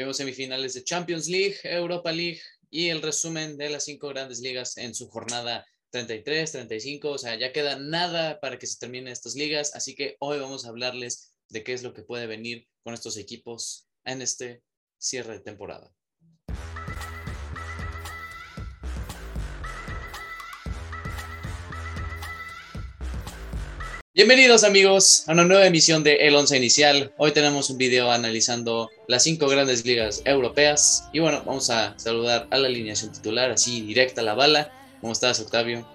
Vemos semifinales de Champions League, Europa League y el resumen de las cinco grandes ligas en su jornada 33, 35. O sea, ya queda nada para que se terminen estas ligas. Así que hoy vamos a hablarles de qué es lo que puede venir con estos equipos en este cierre de temporada. Bienvenidos amigos a una nueva emisión de El Once Inicial. Hoy tenemos un video analizando las cinco grandes ligas europeas. Y bueno, vamos a saludar a la alineación titular, así directa a la bala. ¿Cómo estás, Octavio?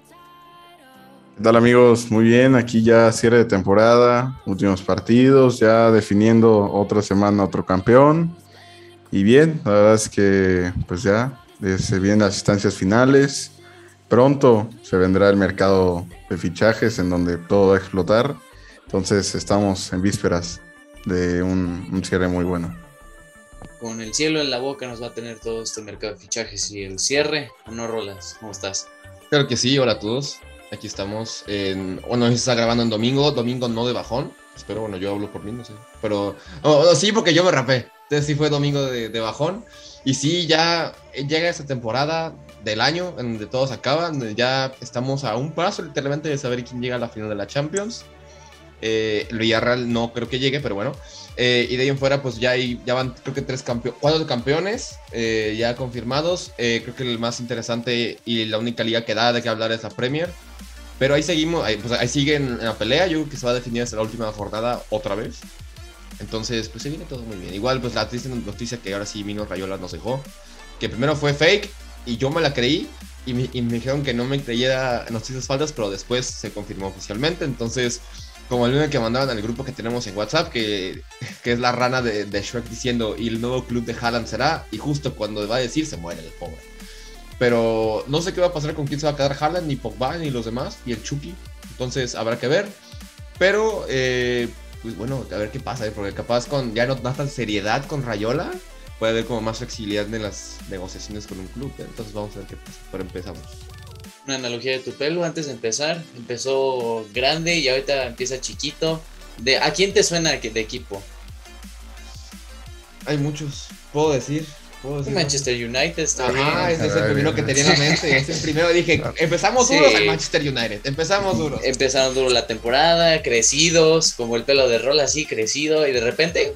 ¿Qué tal amigos? Muy bien, aquí ya cierre de temporada, últimos partidos, ya definiendo otra semana otro campeón. Y bien, la verdad es que pues ya se vienen las instancias finales. Pronto se vendrá el mercado de fichajes en donde todo va a explotar. Entonces estamos en vísperas de un, cierre muy bueno. Con el cielo en la boca nos va a tener todo este mercado de fichajes y el cierre. ¿No, Rolas? ¿Cómo estás? Claro que sí, hola a todos. Aquí estamos. En, bueno, se está grabando en domingo, domingo no de bajón. Espero, bueno, yo hablo por mí, no sé. Pero sí, porque yo me rapé. Entonces sí fue domingo de, de bajón. Y sí, ya llega esta temporada del año en donde todos acaban. Ya estamos a un paso literalmente de saber quién llega a la final de la Champions. Eh, el Villarreal no creo que llegue, pero bueno. Eh, y de ahí en fuera, pues ya, hay, ya van, creo que tres campeones, cuatro campeones eh, ya confirmados. Eh, creo que el más interesante y la única liga que da de que hablar es la Premier. Pero ahí seguimos, ahí, pues ahí siguen en la pelea. Yo creo que se va a definir hasta la última jornada otra vez. Entonces, pues se viene todo muy bien. Igual, pues la triste noticia que ahora sí Mino Rayola nos dejó. Que primero fue fake, y yo me la creí y me, dijeron que no me creyera noticias falsas, pero después se confirmó oficialmente. Entonces, como el meme que mandaban al grupo que tenemos en WhatsApp, que, que es la rana de, de, Shrek diciendo, y el nuevo club de Haaland será, y justo cuando va a decir, se muere el pobre. Pero no sé qué va a pasar con quién se va a quedar Haaland, ni Pogba, ni los demás, y el Chucky. Entonces, habrá que ver. Pero, eh, pues bueno, a ver qué pasa, porque capaz con ya no tanta seriedad con Rayola, puede haber como más flexibilidad en las negociaciones con un club. ¿eh? Entonces vamos a ver qué pasa. Pero empezamos. Una analogía de tu pelo antes de empezar. Empezó grande y ahorita empieza chiquito. De, ¿A quién te suena de equipo? Hay muchos, puedo decir. Manchester United. Ajá, ese es el primero que tenía en la mente. Ese primero dije, empezamos duros al Manchester United. Empezamos duros. Empezaron duro la temporada, crecidos, como el pelo de rol así, crecido, y de repente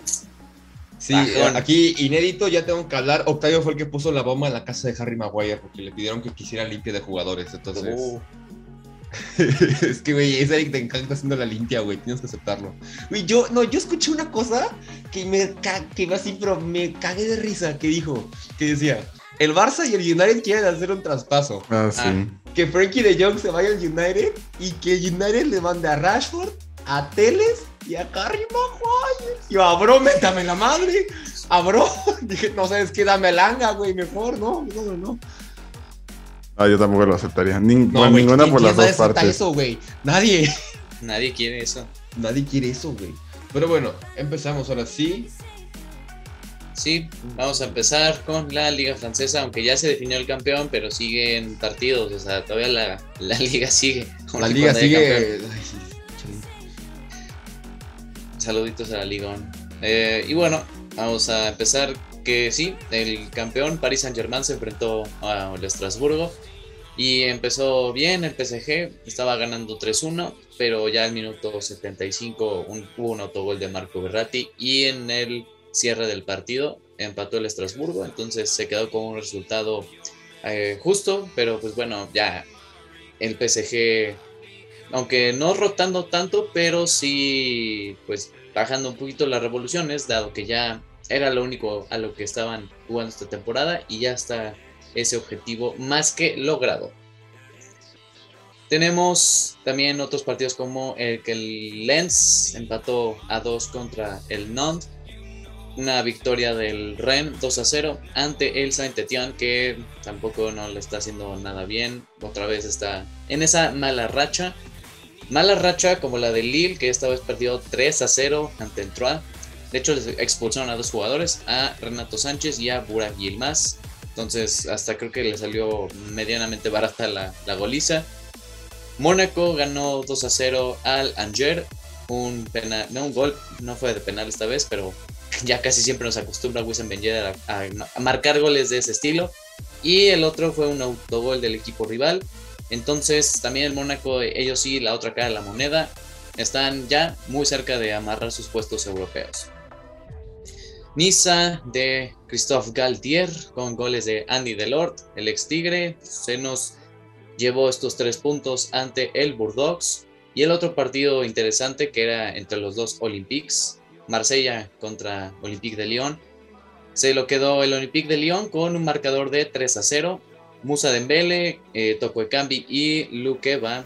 Sí, aquí inédito, ya tengo que hablar. Octavio fue el que puso la bomba en la casa de Harry Maguire porque le pidieron que quisiera limpia de jugadores. Entonces. Oh. es que, güey, es Eric te encanta haciendo la limpia, güey. Tienes que aceptarlo. Güey, yo, no, yo escuché una cosa que me que así, pero me cagué de risa. Que dijo, que decía, el Barça y el United quieren hacer un traspaso. Ah, sí. Ah, que Frankie de Jong se vaya al United y que el United le mande a Rashford, a Teles y a Harry Maguire. Y yo, a bro, métame la madre. A bro. Dije, no sabes qué, dame langa, güey, mejor, no, no, no. Ah, yo tampoco lo aceptaría. ninguna por las dos partes. eso, güey? Nadie. Nadie quiere eso. Nadie quiere eso, güey. Pero bueno, empezamos ahora sí. Sí, vamos a empezar con la Liga Francesa, aunque ya se definió el campeón, pero siguen partidos, o sea, todavía la, la Liga sigue. La Liga sigue. Saluditos a la Ligón. Eh, y bueno, vamos a empezar que sí, el campeón Paris Saint Germain se enfrentó al Estrasburgo y empezó bien el PSG, estaba ganando 3-1, pero ya al minuto 75 hubo un autogol de Marco Berratti y en el cierre del partido empató el Estrasburgo, entonces se quedó con un resultado eh, justo, pero pues bueno, ya el PSG aunque no rotando tanto, pero sí, pues bajando un poquito las revoluciones, dado que ya era lo único a lo que estaban jugando esta temporada y ya está ese objetivo más que logrado. Tenemos también otros partidos como el que el Lens empató a 2 contra el Nantes. Una victoria del Ren 2 a 0 ante el Saint-Étienne que tampoco no le está haciendo nada bien. Otra vez está en esa mala racha Mala racha como la de Lille, que esta vez perdió 3 a 0 ante el Troyes. De hecho, les expulsaron a dos jugadores, a Renato Sánchez y a Burak Yilmaz. Entonces, hasta creo que le salió medianamente barata la, la goliza. Mónaco ganó 2 a 0 al Angers. Un penal, no un gol, no fue de penal esta vez, pero ya casi siempre nos acostumbra Wissam Ben Yedder a, a marcar goles de ese estilo. Y el otro fue un autogol del equipo rival. Entonces también el Mónaco, ellos sí, la otra cara de la moneda, están ya muy cerca de amarrar sus puestos europeos. Niza de Christophe Galtier con goles de Andy Delort, el ex Tigre, se nos llevó estos tres puntos ante el Bordeaux. Y el otro partido interesante que era entre los dos Olympiques, Marsella contra Olympique de Lyon, se lo quedó el Olympique de Lyon con un marcador de 3 a 0. Musa Dembele, eh, Toko Ekambi y Luqueva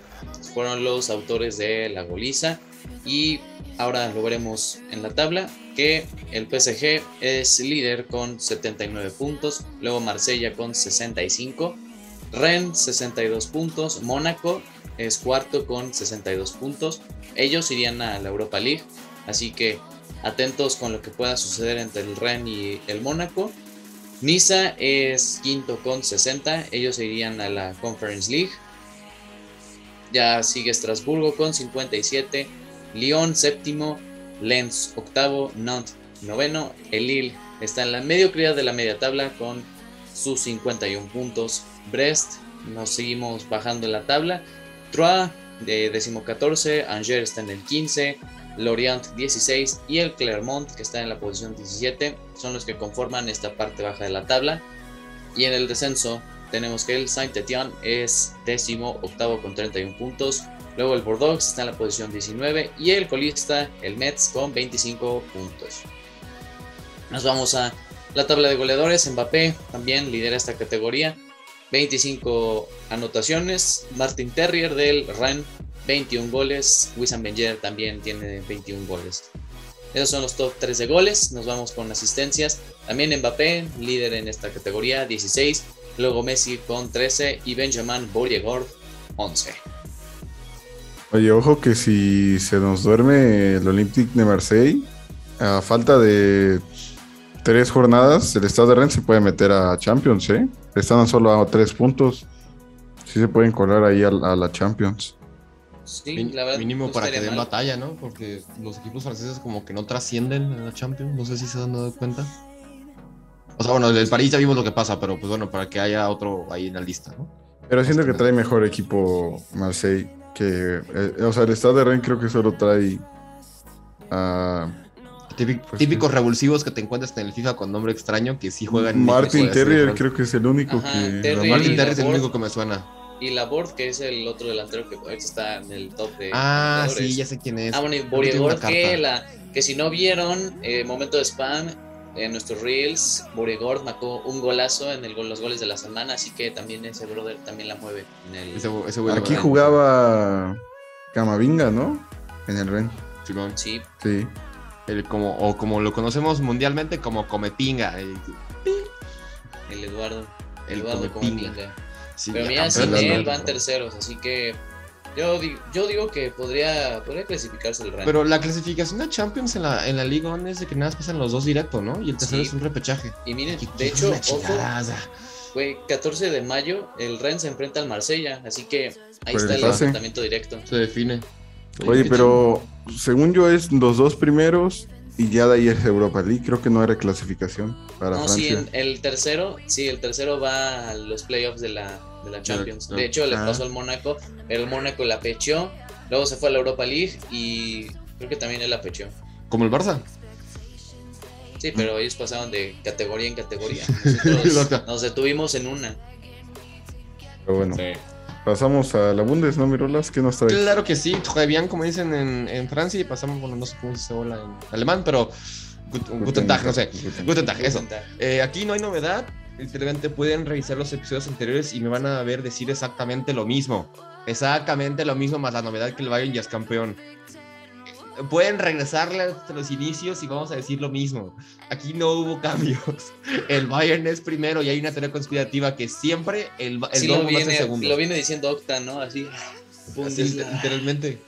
fueron los autores de la goliza. Y ahora lo en la tabla que el PSG es líder con 79 puntos, luego Marsella con 65, Rennes 62 puntos, Mónaco es cuarto con 62 puntos. Ellos irían a la Europa League, así que atentos con lo que pueda suceder entre el Rennes y el Mónaco. Niza es quinto con 60, ellos irían a la Conference League. Ya sigue Estrasburgo con 57, Lyon séptimo, Lens octavo, Nantes noveno, el Lille está en la mediocridad de la media tabla con sus 51 puntos. Brest nos seguimos bajando en la tabla. Troyes de décimo 14, Angers está en el 15, Lorient 16 y el Clermont que está en la posición 17 son los que conforman esta parte baja de la tabla. Y en el descenso tenemos que el Saint-Étienne es décimo octavo con 31 puntos. Luego el Bordeaux está en la posición 19 y el colista, el Metz, con 25 puntos. Nos vamos a la tabla de goleadores. Mbappé también lidera esta categoría. 25 anotaciones. Martin Terrier del Rennes 21 goles. Wissam Ben también tiene 21 goles. Esos son los top 3 de goles. Nos vamos con asistencias. También Mbappé, líder en esta categoría, 16. Luego Messi con 13 y Benjamin Borregord 11. Oye, ojo que si se nos duerme el Olympique de Marseille, a falta de tres jornadas, el Estado de Rennes se puede meter a Champions, ¿eh? Están solo a tres puntos. Sí se pueden colar ahí a, la Champions. Sí, la verdad, mínimo para que den batalla, ¿no? Porque los equipos franceses como que no trascienden en la Champions. No sé si se han dado cuenta. O sea, bueno, el París ya vimos lo que pasa, pero pues bueno, para que haya otro ahí en la lista, ¿no? Pero siento que trae mejor equipo Marseille que. Eh, o sea, el Estado de Rennes creo que solo trae. a pues típicos revulsivos que te encuentras en el FIFA con nombre extraño que sí juegan. Martin Terrier creo que es el único que. Martin Terrier es el único que me suena. Y Laborde, que es el otro delantero que está en el top de. Ah, sí, ya sé quién es. Ah, bueno, y Borregord, que, la, que si no vieron, eh, momento de spam, en nuestros reels, Borregord marcó un golazo en el, los goles de la semana, así que también ese brother también la mueve. En el... Aquí jugaba Camavinga, ¿no? En el Ren. Sí. Sí. El como, o como lo conocemos mundialmente como Comepinga. El, el Eduardo. El Eduardo Comepinga. Pero mira, sin él van terceros, así que yo, yo digo que podría, podría clasificarse el Rennes. Pero la clasificación de Champions en la, en la Liga es de que nada más pasan los dos directo, ¿no? Y el tercero es un repechaje. Y miren, de hecho, fue 14 de mayo, el Rennes se enfrenta al Marsella, así que ahí está el enfrentamiento directo. Se define. Oye, pero según yo es los dos primeros y ya de ahí es Europa League. Creo que no era clasificación para no, Francia. sí, el tercero, sí, el tercero va a los playoffs de la, de la Champions. De hecho, le pasó al Mónaco, el Mónaco la pechó, luego se fue a la Europa League y creo que también él la pechó. Como el Barça. Sí, pero ellos pasaron de categoría en categoría. Nosotros nos detuvimos en una. Pero bueno. Pasamos a la Bundes, ¿no, Mirolas? ¿Qué nos trae? Claro que sí, bien, como dicen en, en, Francia, y pasamos, bueno, no sé cómo se habla en alemán, pero Guten Tag, no sé. Guten Tag, eso. Eh, aquí no hay novedad, simplemente pueden revisar los episodios anteriores y me van a ver decir exactamente lo mismo. Exactamente lo mismo, más la novedad que el Bayern ya es campeón pueden regresarle a los inicios y vamos a decir lo mismo. Aquí no hubo cambios. El Bayern es primero y hay una teoría conspirativa que siempre el, el sí, lo viene, segundo. Lo viene diciendo Octa, ¿no? Así. literalmente.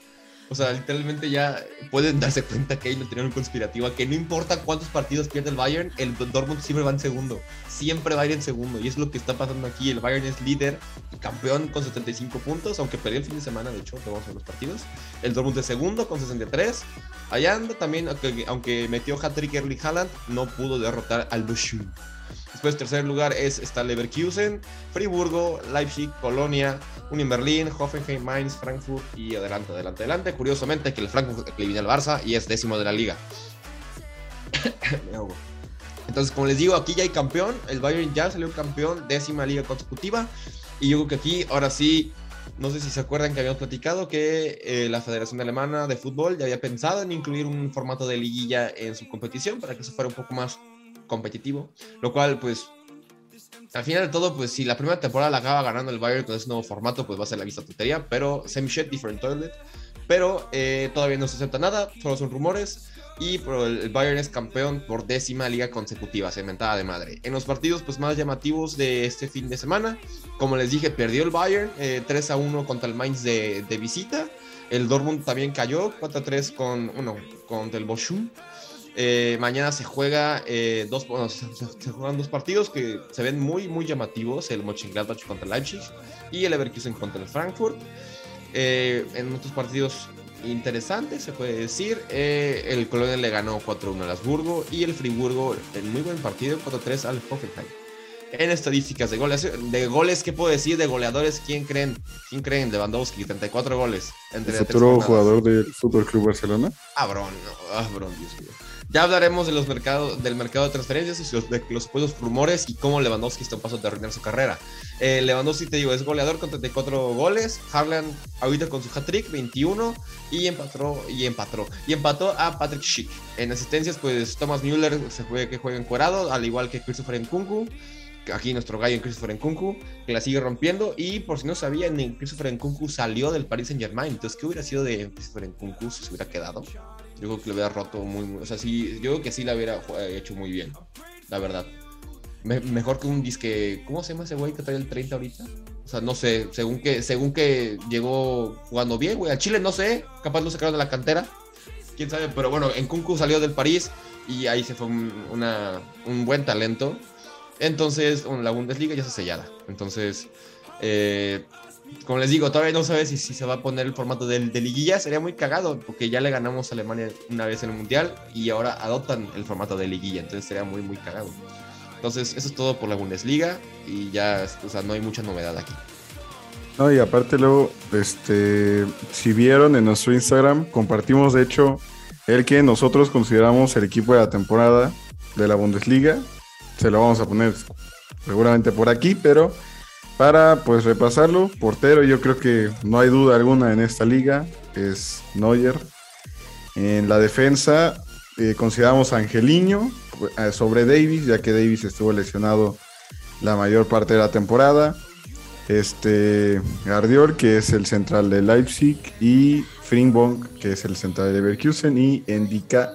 O sea, literalmente ya pueden darse cuenta que hay una conspirativa que no importa cuántos partidos pierde el Bayern, el Dortmund siempre va en segundo. Siempre va a ir en segundo. Y es lo que está pasando aquí. El Bayern es líder, campeón con 75 puntos, aunque perdió el fin de semana, de hecho, vamos a los partidos. El Dortmund es segundo con 63. Allá anda también, aunque, metió hat-trick Erling no pudo derrotar al Bochum. Después, tercer lugar es, está Leverkusen, Friburgo, Leipzig, Colonia, Union Berlin, Hoffenheim, Mainz, Frankfurt y adelante, adelante, adelante. Curiosamente que el Frankfurt viene al Barça y es décimo de la liga. Entonces, como les digo, aquí ya hay campeón. El Bayern ya salió campeón, décima liga consecutiva. Y yo creo que aquí, ahora sí, no sé si se acuerdan que habíamos platicado que eh, la Federación Alemana de Fútbol ya había pensado en incluir un formato de liguilla en su competición para que eso fuera un poco más competitivo, lo cual pues al final de todo, pues si la primera temporada la acaba ganando el Bayern con ese nuevo formato, pues va a ser la vista tontería, pero same shit, different toilet. Pero eh, todavía no se acepta nada, solo son rumores. Y el Bayern es campeón por décima liga consecutiva, cementada de madre. En los partidos pues más llamativos de este fin de semana, como les dije, perdió el Bayern 3 eh, a 1 contra el Mainz de, de visita. El Dortmund también cayó 4 a 3 con, uno, contra el Bochum. Eh, mañana se juega eh, dos, se, juegan dos partidos que se ven muy, muy llamativos: el Mönchengladbach contra el Leipzig y el Leverkusen contra el Frankfurt. Eh, en otros partidos interesantes, se puede decir, el Colonia le ganó 4-1 al Habsburgo y el Friburgo, en muy buen partido, 4-3 al Hoffenheim. En estadísticas de goles, de goles, ¿qué puedo decir? De goleadores, ¿quién creen? ¿Quién creen? Lewandowski, 34 goles. Entre ¿El futuro jugador del Fútbol Club Barcelona? Ah, bron, ah, bron, Dios mío. Ya hablaremos de los mercados, del mercado de transferencias y los, de los rumores y cómo Lewandowski está a paso de arruinar su carrera. Eh, Lewandowski, te digo, es goleador con 34 goles. Harlan ahorita con su hat-trick, 21. Y empató, y empató, y empató a Patrick Schick. En asistencias, pues Thomas Müller se fue que juega encuerado, al igual que Christopher Nkunku. Aquí nuestro gallo en Christopher Nkunku, que la sigue rompiendo. Y por si no sabían, Christopher Nkunku salió del Paris Saint Germain. Entonces, ¿qué hubiera sido de Christopher Nkunku si se hubiera quedado? Yo creo que lo hubiera roto muy, O sea, sí, yo creo que sí la hubiera hecho muy bien, la verdad. mejor que un disque. ¿Cómo se llama ese güey que trae el 30 ahorita? O sea, no sé, según que, según que llegó jugando bien, güey. A Chile no sé, capaz lo sacaron de la cantera. Quién sabe, pero bueno, en Kunku salió del París y ahí se fue un, un buen talento. Entonces, la Bundesliga ya está sellada. Entonces, eh, como les digo, todavía no sabes si, se va a poner el formato de, de, liguilla. Sería muy cagado porque ya le ganamos a Alemania una vez en el Mundial y ahora adoptan el formato de liguilla. Entonces sería muy, muy cagado. Entonces, eso es todo por la Bundesliga y ya, o sea, no hay mucha novedad aquí. No, y aparte luego, este, si vieron en nuestro Instagram, compartimos de hecho el que nosotros consideramos el equipo de la temporada de la Bundesliga. Se lo vamos a poner seguramente por aquí, pero para pues repasarlo, portero yo creo que no hay duda alguna en esta liga, es Neuer. En la defensa eh, consideramos a Angeliño eh, sobre Davis, ya que Davis estuvo lesionado la mayor parte de la temporada. Este Gardiol, que es el central de Leipzig, y Fringbong, que es el central de Leverkusen, y Endika,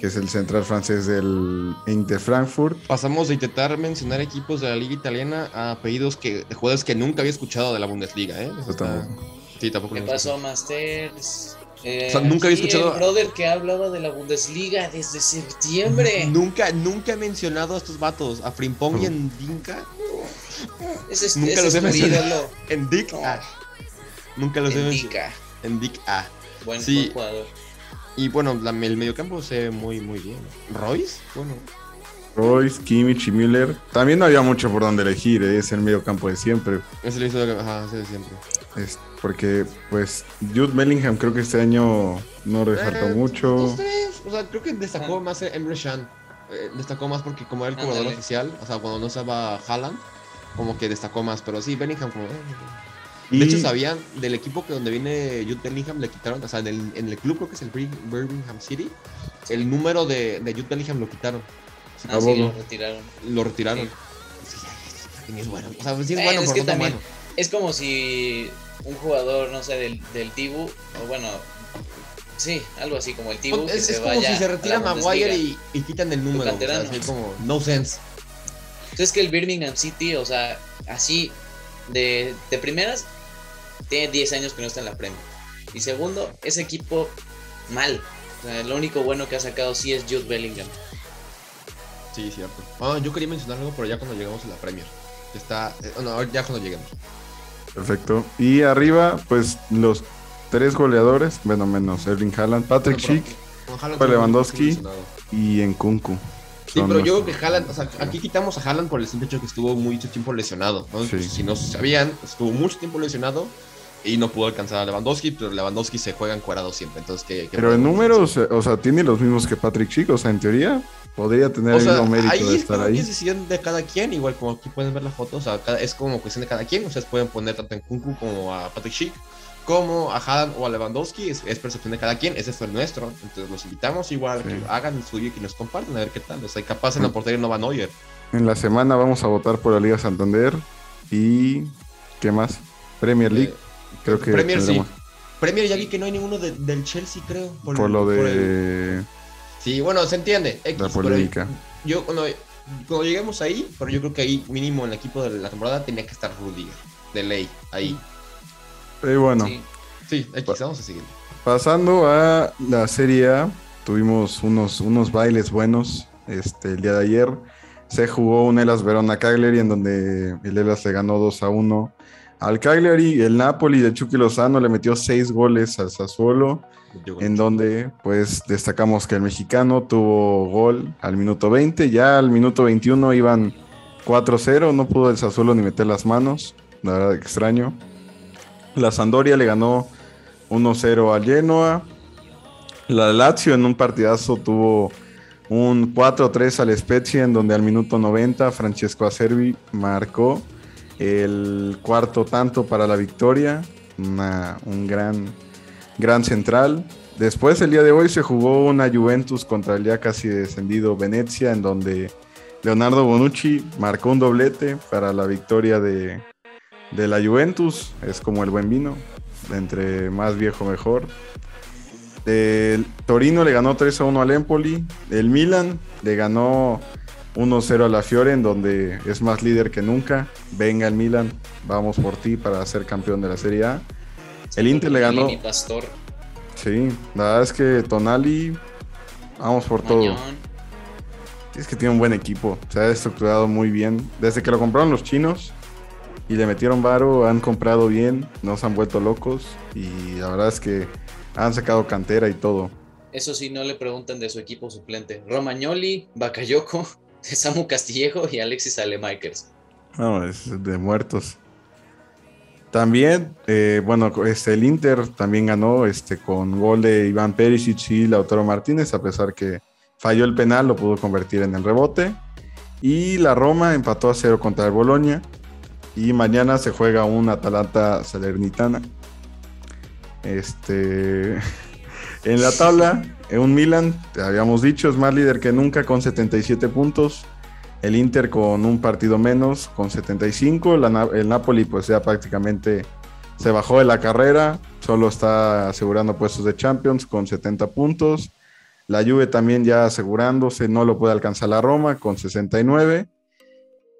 que es el central francés del Inter Frankfurt. Pasamos de intentar mencionar equipos de la liga italiana a apellidos que, de jugadores que nunca había escuchado de la Bundesliga, ¿eh? Sí, tampoco. ¿Qué pasó, Masters? Eh, o sea, nunca había escuchado. El brother que hablaba de la Bundesliga desde septiembre. Nunca, nunca he mencionado a estos vatos, a Frimpong y en Dinka. Ese es, nunca los he mencionado. En Dick A. Nunca los he mencionado. En Dick A. Buen, sí. jugador. Y bueno, el mediocampo se ve muy, muy bien. ¿Royce? Bueno. Royce, Kimmich y Müller. También no había mucho por donde elegir, ¿eh? es el mediocampo de siempre. Es el hizo de, ajá, de siempre. Es porque, pues, Jude Bellingham creo que este año no resaltó eh, mucho. o sea, creo que destacó ah. más Emre Can. Eh, destacó más porque como era el jugador oficial, o sea, cuando no estaba Haaland, como que destacó más. Pero sí, Bellingham como... De hecho, sabían del equipo que donde viene Jude Bellingham le quitaron, o sea, en el, en el club creo que es el Birmingham City, el número de, de Jude Bellingham lo quitaron. Ah, sí, lo retiraron. Lo retiraron. Sí. es bueno. O sea, sí es eh, bueno, es que también Es como si un jugador, no sé, del, del Tibu, o bueno, sí, algo así como el Tibu. Es, es como si se retira Maguire y, y, quitan el número. O sea, así como, no sense. Entonces que el Birmingham City, o sea, así, de, de primeras, tiene 10 años que no está en la Premier. Y segundo, ese equipo mal. O sea, lo único bueno que ha sacado sí es Jude Bellingham. Sí, cierto. Ah, yo quería mencionar algo, pero ya cuando llegamos a la Premier. Está, eh, no, ya cuando lleguemos. Perfecto. Y arriba, pues los tres goleadores, bueno, menos Erling Haaland, Patrick Schick estuvo Lewandowski. y Nkunku. Sí, pero yo creo que Haaland, o sea, aquí quitamos a Haaland por el simple hecho que estuvo mucho tiempo lesionado. ¿no? Sí. Si no sabían, estuvo mucho tiempo lesionado y no pudo alcanzar a Lewandowski, pero Lewandowski se juega encuadrado siempre. Entonces, ¿qué, qué Pero en números, eh, o sea, tiene los mismos que Patrick Schick, o sea, en teoría podría tener O el sea, mismo mérito ahí de es, estar ahí. es decisión de cada quien, igual como aquí pueden ver la foto, o sea, es como cuestión de cada quien. Ustedes pueden poner tanto en Kunku como a Patrick Schick, como a Haaland o a Lewandowski, es, es percepción de cada quien, ese fue el nuestro. Entonces los invitamos igual a Sí. que hagan el suyo y que nos compartan a ver qué tal. O sea, capaz en la portería no va Neuer. En la semana vamos a votar por la Liga Santander y ¿qué más? Premier League. Eh, Creo que Premier sí. tendremos Premier ya vi que no hay ninguno de- del Chelsea, creo. por lo por el- de Sí, bueno, se entiende. X, la polémica. yo cuando, cuando lleguemos ahí, pero yo creo que ahí mínimo en el equipo de la temporada tenía que estar Rudiger, de ley, ahí. Y bueno, Sí. Sí, X, vamos a seguir. pasando a la Serie A, tuvimos unos, unos bailes buenos este, el día de ayer. Se jugó un Elas Verona Cagliari en donde el Elas le ganó 2 a 1 al Cagliari. El Napoli de Chucky Lozano le metió 6 goles al Sassuolo. En donde pues destacamos que el mexicano tuvo gol al minuto 20, ya al minuto 21 iban 4-0, no pudo el Sassuolo ni meter las manos, la verdad extraño. La Sandoria le ganó 1-0 al Genoa. La Lazio en un partidazo tuvo un 4-3 al Spezia en donde al minuto 90 Francesco Acerbi marcó el cuarto tanto para la victoria, un gran gran central. Después, el día de hoy, se jugó una Juventus contra el ya casi descendido Venecia, en donde Leonardo Bonucci marcó un doblete para la victoria de, de la Juventus. Es como el buen vino, entre más viejo mejor. El Torino le ganó 3 a 1 al Empoli. El Milan le ganó 1-0 a la Fiore, en donde es más líder que nunca. Venga el Milan, vamos por ti para ser campeón de la Serie A. El Inter le ganó. Pastor, Sí, la verdad es que Tonali, vamos por todo. Es que tiene un buen equipo, se ha estructurado muy bien. Desde que lo compraron los chinos y le metieron varo, han comprado bien, no se han vuelto locos y la verdad es que han sacado cantera y todo. Eso sí, no le preguntan de su equipo suplente. Romagnoli, Bakayoko, Samu Castillejo y Alexis Alemakers. No, es de muertos. También, eh, bueno, este, el Inter también ganó este, con gol de Iván Perisic y Lautaro Martínez, a pesar que falló el penal, lo pudo convertir en el rebote. Y la Roma empató a cero contra el Boloña. Y mañana se juega un Atalanta Salernitana. Este, en la tabla, un Milan, te habíamos dicho, es más líder que nunca con 77 puntos. El Inter con un partido menos, con 75. La el Napoli pues ya prácticamente se bajó de la carrera. Solo está asegurando puestos de Champions con 70 puntos. La Juve también ya asegurándose, no lo puede alcanzar la Roma con 69.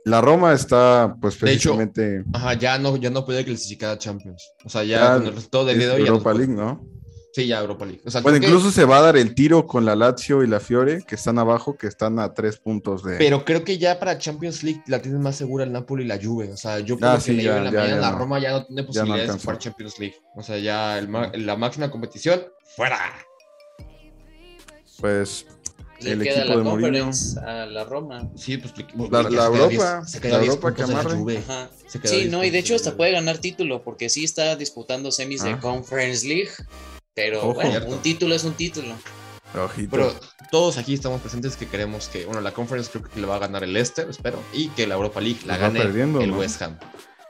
La Roma está pues De hecho, precisamente Ajá, ya no, ya no puede clasificar a Champions. O sea, ya, Ya con el resultado del día de hoy. ya no Europa puede. League, ¿no? Sí, ya Europa League. O sea, Bueno, creo que- incluso se va a dar el tiro con la Lazio y la Fiore, que están abajo, que están a tres puntos de... Pero creo que ya para Champions League la tienen más segura el Napoli y la Juve. O sea, yo creo Ah, que sí, ya, la ya, mañana ya la no. Roma ya no tiene posibilidades de alcanzó. jugar Champions League. O sea, ya el ma- la máxima competición, fuera. Pues Le El queda equipo la de Mourinho. Conference a la Roma. Sí, pues La- ya la se queda Europa, 10 se queda la 10 Europa que de amarre. Juve. Ajá. Se queda Sí, 10 no, y de hecho hasta puede ganar título porque sí está disputando semis de Ah. Conference League. Pero Ojo. bueno, Cierto. un título es un título. ojito. Pero todos aquí estamos presentes que queremos que, bueno, la Conference creo que le va a ganar el Leicester, espero, y que la Europa League la Pues gane perdiendo, el ¿no? West Ham.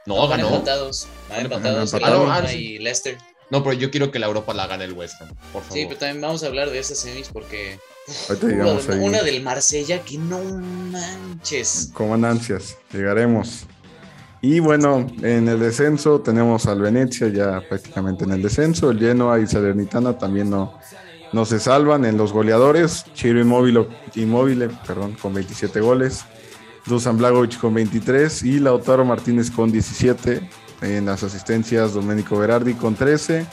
No, Van ganó. empatados. Van Van empatados empatados. Roma Ah, sí. y Leicester. No, pero yo quiero que la Europa la gane el West Ham, por favor. Sí, pero también vamos a hablar de esas semis porque Ahorita una, llegamos ahí. una del Marsella que no manches. Con ansias, llegaremos. Y bueno, en el descenso tenemos al Venecia ya prácticamente en el descenso. El Genoa y Salernitana también no, no se salvan. En los goleadores, Chiro Inmóvil, Inmóvil perdón, con 27 goles. Dusan Blagovic con 23 y Lautaro Martínez con 17. En las asistencias, Domenico Berardi con 13.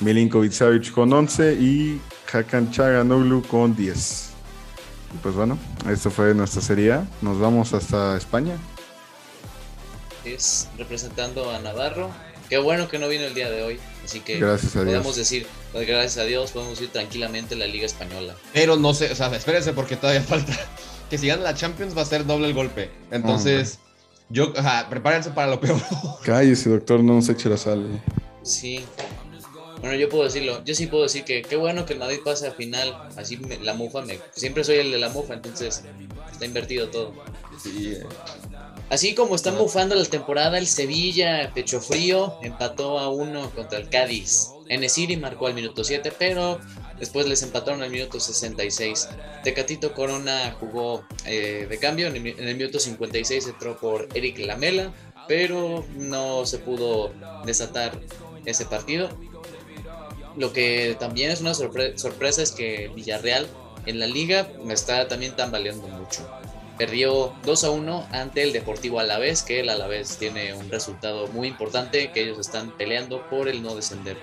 Milinkovic Savic con 11 y Hakan Chaganoglu con 10. Y pues bueno, esto fue nuestra serie. Nos vamos hasta España. Es representando a Navarro. Qué bueno que no vino el día de hoy. Así que Gracias a podemos Dios. decir, pues, gracias a Dios, podemos ir tranquilamente a la Liga Española. Pero no sé, o sea, espérense porque todavía falta. Que si gana la Champions va a ser doble el golpe. Entonces, yo, ajá, prepárense para lo peor. Cállese, doctor, no nos eche la sal. Sí. Bueno, yo puedo decirlo. Yo sí puedo decir que qué bueno que el Madrid pase a final. Así me- la mufa me. Siempre soy el de la mufa, entonces está invertido todo. Sí, eh. Así como están bufando la temporada, el Sevilla, pecho frío, empató a uno contra el Cádiz. Enesiri marcó al minuto 7, pero después les empataron al minuto 66. Tecatito Corona jugó eh, de cambio, en el, mi- en el minuto 56 entró por Eric Lamela, pero no se pudo desatar ese partido. Lo que también es una sorpre- sorpresa es que Villarreal en la liga me está también tambaleando mucho perdió 2 a 1 ante el Deportivo Alavés, que el Alavés tiene un resultado muy importante, que ellos están peleando por el no descender.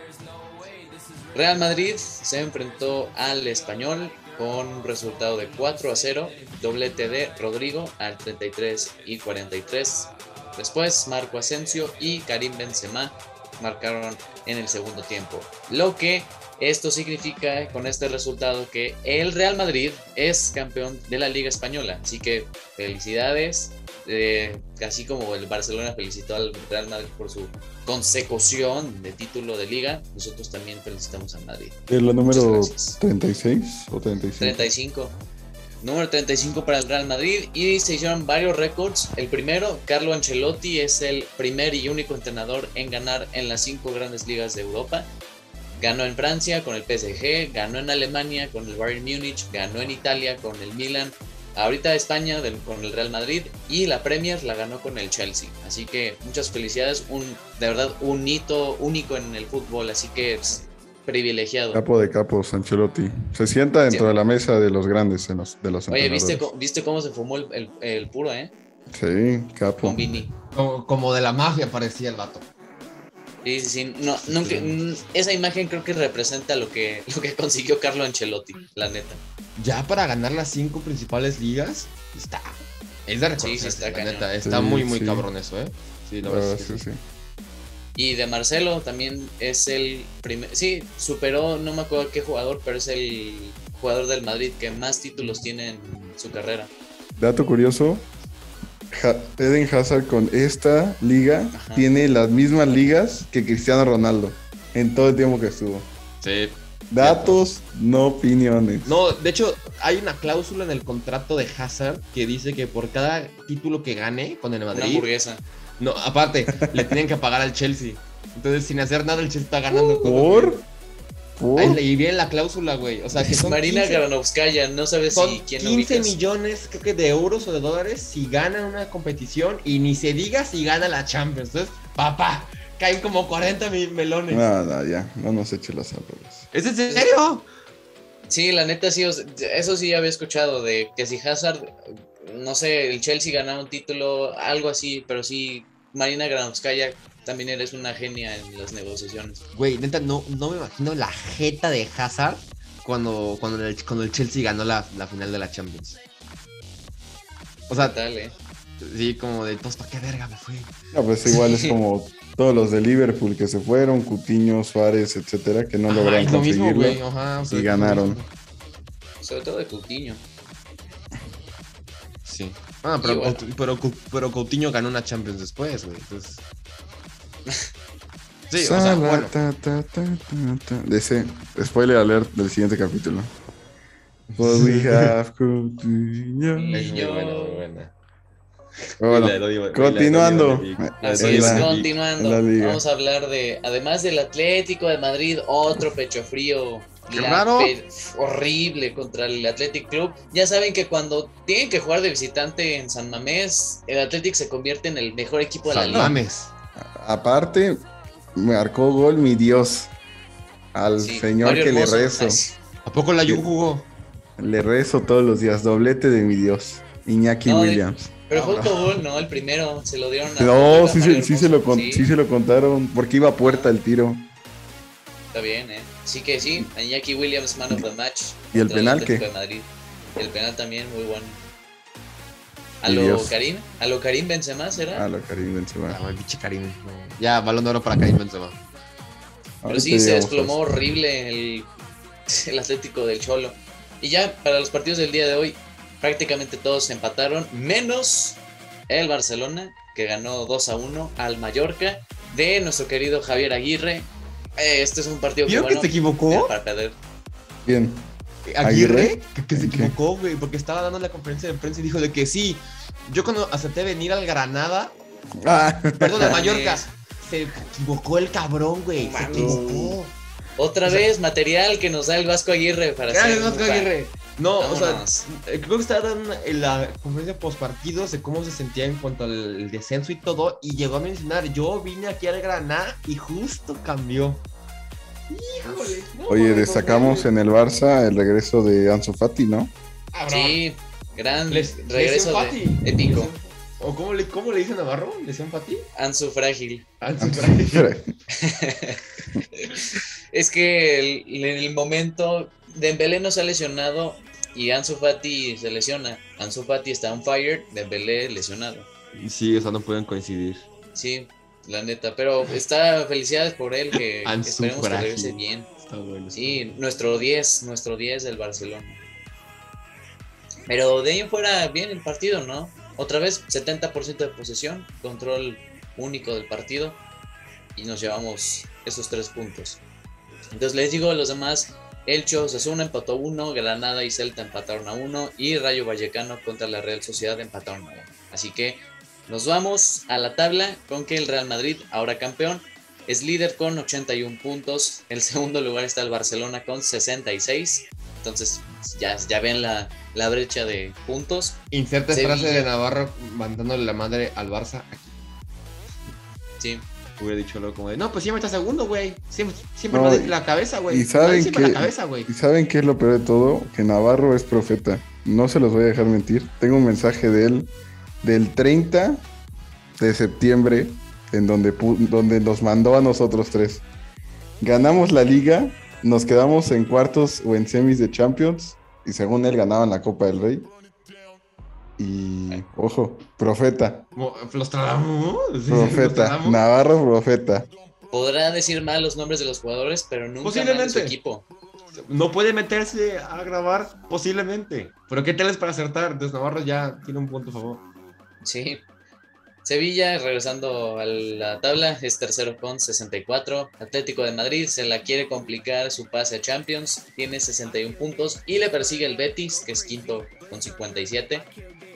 Real Madrid se enfrentó al Español con un resultado de 4 a 0, doblete de Rodrigo al 33 y 43. Después Marco Asensio y Karim Benzema marcaron en el segundo tiempo. Lo que esto significa con este resultado que el Real Madrid es campeón de la Liga Española. Así que felicidades. eh, así como el Barcelona felicitó al Real Madrid por su consecución de título de liga, nosotros también felicitamos al Madrid. ¿Es la número Muchas gracias. 36 o 35? 35. Número 35 para el Real Madrid y se hicieron varios récords. El primero, Carlo Ancelotti es el primer y único entrenador en ganar en las cinco grandes ligas de Europa. Ganó en Francia con el PSG, ganó en Alemania con el Bayern Múnich, ganó en Italia con el Milan, ahorita España del- con el Real Madrid y la Premier la ganó con el Chelsea. Así que muchas felicidades, un, de verdad un hito único en el fútbol, así que es privilegiado. Capo de capos, Ancelotti. Se sienta dentro Sí. de la mesa de los grandes, en los, de los Oye, ¿viste, ¿viste cómo se fumó el, el- el puro, eh? Sí, capo. Con Vini. Como, como de la mafia parecía el vato. Sí, sí, sí. No, nunca, esa imagen creo que representa lo que, lo que consiguió Carlo Ancelotti, la neta. Ya para ganar las cinco principales ligas, está. Es de reconocerse, Sí, sí, está la cañón. neta. Está Sí, muy, muy sí. cabrón eso, ¿eh? Sí, la verdad sí. sí. Y de Marcelo también es el primer. Sí, superó, no me acuerdo qué jugador, pero es el jugador del Madrid que más títulos tiene en su carrera. Dato curioso, Ha- Eden Hazard con esta liga Ajá. tiene las mismas ligas que Cristiano Ronaldo en todo el tiempo que estuvo. Sí. Datos, no opiniones. No, de hecho, hay una cláusula en el contrato de Hazard que dice que por cada título que gane con el Una Madrid, hamburguesa. no, aparte, le tienen que pagar al Chelsea. Entonces, sin hacer nada, el Chelsea está ganando todo. ¿Por? ¿Por? Ahí leí bien la cláusula, güey. O sea, que son Marina 15 Granovskaya, no sabes Son si quién lo 15 ubicas. millones, creo que de euros o de dólares si ganan una competición y ni se diga si gana la Champions. Entonces, papá, caen como 40 mil melones. No, no, ya, no nos eche las algas. ¿Es en serio? Sí, la neta sí, eso sí había escuchado de que si Hazard, no sé, el Chelsea ganaba un título, algo así, pero sí, Marina Granovskaya también eres una genia en las negociaciones. Güey, neta, no, no me imagino la jeta de Hazard cuando, cuando, el, cuando el Chelsea ganó la, la final de la Champions. O sea, Tal, eh. sí, como de, pues, ¿para qué verga me fui? No, pues igual es como todos los de Liverpool que se fueron, Cutiño, Suárez, etcétera, que no Ajá, lograron lo conseguirlo. güey. Ajá, o sea, y ganaron. Sobre todo de Coutinho. Sí. Ah, pero, pero, pero Coutinho ganó una Champions después, güey. Entonces. Sí, o sea, bueno. ta, ta, ta, ta, ta. De ese spoiler alert del siguiente capítulo. But we have. Es muy buena, muy buena. Bueno, La- la- continuando. digo- la- Así En es, la- continuando. la. Vamos a hablar de, además del Atlético de Madrid, otro pecho frío. ¡Qué la pe- horrible contra el Athletic Club. Ya saben que cuando tienen que jugar de visitante en San Mamés, el Athletic se convierte en el mejor equipo de la San liga. Mames. Aparte, marcó gol mi Dios. Al Sí, señor Mario que le rezo. Así. ¿A poco la Sí. jugó? Le rezo todos los días. Doblete de mi Dios. Iñaki No, Williams. Pero fue autogol, ¿no? El primero se lo dieron a. No, sí, se- sí, se lo, con- sí se lo contaron. Porque iba a puerta el tiro. Está bien, ¿eh? Sí que sí, Iñaki Williams, man of the match. ¿Y el penal qué? de Madrid. El penal también, muy bueno. A lo Dios. Karim, a lo Karim Benzema será. Ah, la Karim Benzema. Ah, pinche Karim. no. Ya, balón de oro para Karim Benzema. Pero sí, se desplomó a eso. horrible el, el Atlético del Cholo. Y ya para los partidos del día de hoy, prácticamente todos se empataron, menos el Barcelona, que ganó 2 a 1 al Mallorca, de nuestro querido Javier Aguirre. Eh, este es un partido que, ¿Vieron que bueno, se equivocó? para perder. Bien. Aguirre, que, que se equivocó, güey, porque estaba dando la conferencia de prensa y dijo de que sí. Yo cuando acepté venir al Granada, Ah, perdón, Mames. Mallorca, se equivocó el cabrón, güey. Se equivocó. Otra O sea- vez material que nos da el Vasco Aguirre para Gracias, hacer Vasco Aguirre. No, o sea, eh, creo que estaba dando en la conferencia post partidos de cómo se sentía en cuanto al descenso y todo, y llegó a mencionar, yo vine aquí al Granada y justo cambió. Híjole. no, Oye, destacamos en el Barça el regreso de Ansu Fati, ¿no? Sí, gran Les- regreso de épico. ¿O cómo le, cómo le dice Navarro? ¿Lesión Fati? Ansu frágil. Ansu. Es que el- en el momento Dembélé no se ha lesionado y Ansu Fati se lesiona. Ansu Fati está on fire, Dembélé lesionado. Sí, o sea, no pueden coincidir. Sí, la neta, pero está felicidades por él que esperemos que regrese bien. Está bueno. Sí, nuestro 10, nuestro 10 del Barcelona. Pero de ahí en fuera bien el partido, ¿no? Otra vez 70% de posesión, control único del partido y nos llevamos esos tres puntos. Entonces les digo a los demás, Elche Osasuna empató 1, Granada y Celta empataron a 1 y Rayo Vallecano contra la Real Sociedad empataron a 1. Así que nos vamos a la tabla con que el Real Madrid, ahora campeón, es líder con 81 puntos. El segundo lugar está el Barcelona con 66. Entonces ya, ya ven la, la brecha de puntos. Inserta frase de Navarro mandándole la madre al Barça aquí. Sí, Hubiera dicho luego como de, no, pues siempre está segundo, güey. Siempre, siempre No, la cabeza, güey. y saben que- la cabeza, güey. ¿Y saben qué es lo peor de todo? Que Navarro es profeta. No se los voy a dejar mentir. Tengo un mensaje de él del 30 de septiembre en donde, donde nos mandó a nosotros tres. Ganamos la liga, nos quedamos en cuartos o en semis de Champions y según él ganaban la Copa del Rey. Y, ojo, profeta, Los tratamos. profeta, Navarro profeta. podrá decir mal los nombres de los jugadores, pero nunca mal de su Posiblemente. equipo. No puede meterse a grabar, posiblemente. Pero ¿qué tal es para acertar? Entonces Navarro ya tiene un punto a favor. Sí. Sevilla, regresando a la tabla, es tercero con 64. Atlético de Madrid se la quiere complicar su pase a Champions, tiene 61 puntos y le persigue el Betis, que es quinto con 57.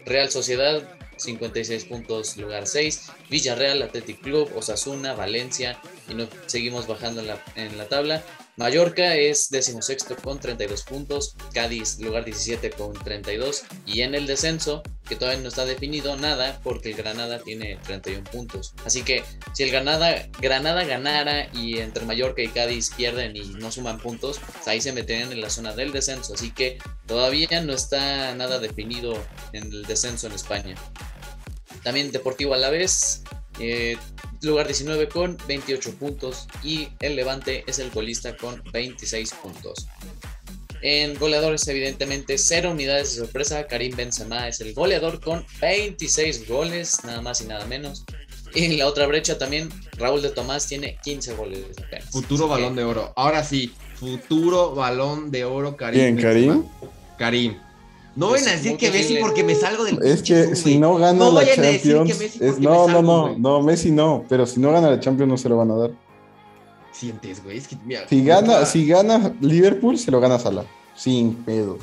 Real Sociedad, 56 puntos, lugar 6. Villarreal, Athletic Club, Osasuna, Valencia y no, seguimos bajando en la, en la tabla. Mallorca es decimosexto con 32 puntos, Cádiz lugar 17 con 32 y en el descenso, que todavía no está definido nada porque el Granada tiene 31 puntos. Así que si el Granada, Granada ganara y entre Mallorca y Cádiz pierden y no suman puntos, pues ahí se meterían en la zona del descenso. Así que todavía no está nada definido en el descenso en España. También Deportivo Alavés, eh, lugar 19 con 28 puntos y el Levante es el golista con 26 puntos. En goleadores, evidentemente, cero unidades de sorpresa. Karim Benzema es el goleador con 26 goles, nada más y nada menos. Y en la otra brecha también, Raúl de Tomás tiene 15 goles apenas. Futuro Así balón que, de oro. Ahora sí, futuro balón de oro, Karim. ¿Quién, Benzema. Karim? Karim. No vayan a decir que Messi porque me salgo del Es que si no gana No la Champions. Es- no, no, no, no, Messi no. Pero si no gana la Champions no se lo van a dar. Sientes, güey. Es que, mira, Si gana, si gana Liverpool, se lo gana Salah. Sin pedo.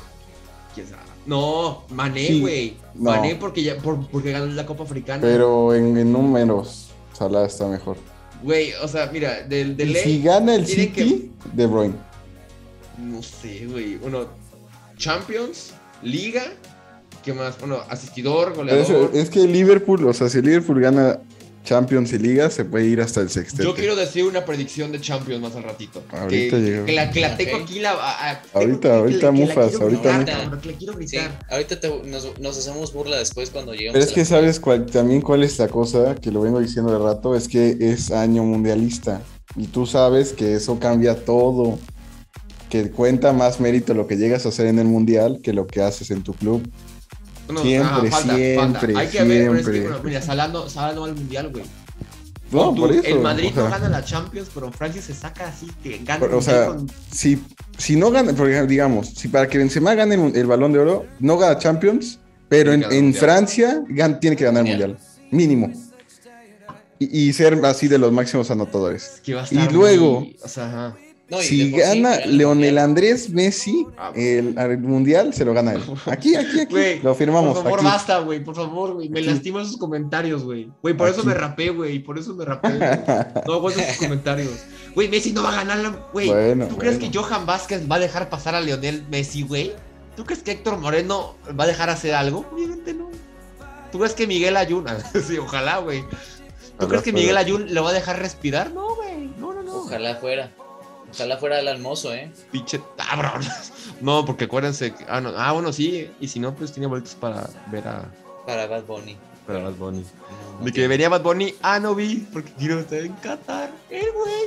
¿Quién sabe? No, Mané, Sí, güey. no. Mané porque, ya, por- porque ganó la Copa Africana. Pero en, en números, Salah está mejor. Güey, o sea, mira, del de si gana el City, De Bruyne. No sé, güey. Uno, Champions, Liga. ¿Qué más? Bueno, asistidor, Pero es, goleador. es que Liverpool, o sea, si Liverpool gana Champions y Liga, se puede ir hasta el sextete. Yo quiero decir una predicción de Champions más al ratito. Ahorita que, llegamos. que la, que la tengo Ok. aquí. La, a- a- Ahorita, que- ahorita que mufas, ahorita gritar, que quiero Sí, gritar. ahorita te- nos, nos hacemos burla después cuando lleguemos Pero es que sabes cuál, también cuál es la cosa que lo vengo diciendo de rato, es que es año mundialista. Y tú sabes que eso cambia todo. Que cuenta más mérito lo que llegas a hacer en el mundial que lo que haces en tu club. No, Siempre, siempre, Hay que ver, es que, bueno, mira, Salando, Salando al mundial, güey. No, tú, por eso. El Madrid o sea, no gana la Champions, pero Francia se saca así que gana Pero, o sea, con- si, si no gana, por ejemplo, digamos, si para que Benzema gane el, el balón de oro, no gana Champions, pero en. Francia gan- tiene que ganar el Mundial. mínimo. Y, y ser así de los máximos anotadores. que va a y luego- muy- o sea, ajá. No, y si sí, gana el Leonel. Andrés Messi Ah, el, el mundial, se lo gana él. Aquí, aquí, aquí. Lo firmamos. Por favor, aquí. basta, güey, por favor, güey. Me lastiman esos comentarios, güey. Güey, por eso me rapé, güey. Por eso me rapé. No aguanto esos comentarios. Güey, Messi no va a ganar la. Güey, Bueno, ¿tú crees que Johan Vázquez va a dejar pasar a Lionel Messi, güey? ¿Tú crees que Héctor Moreno va a dejar hacer algo? Obviamente no. ¿Tú crees que Miguel Ayun. sí, ojalá, güey. ¿Tú Ojalá crees que. Miguel Ayun lo va a dejar respirar? No, güey. No, no, no. Ojalá fuera. Ojalá fuera el almozo, ¿eh? Pinche cabrón. No, porque acuérdense. que- Ah, no. ah, bueno, sí. Y si no, pues tiene boletos para ver a, Para Bad Bunny. para Bad Bunny. No, no De que venía Bad Bunny, ah, no vi, porque quiero estar en Qatar. El güey.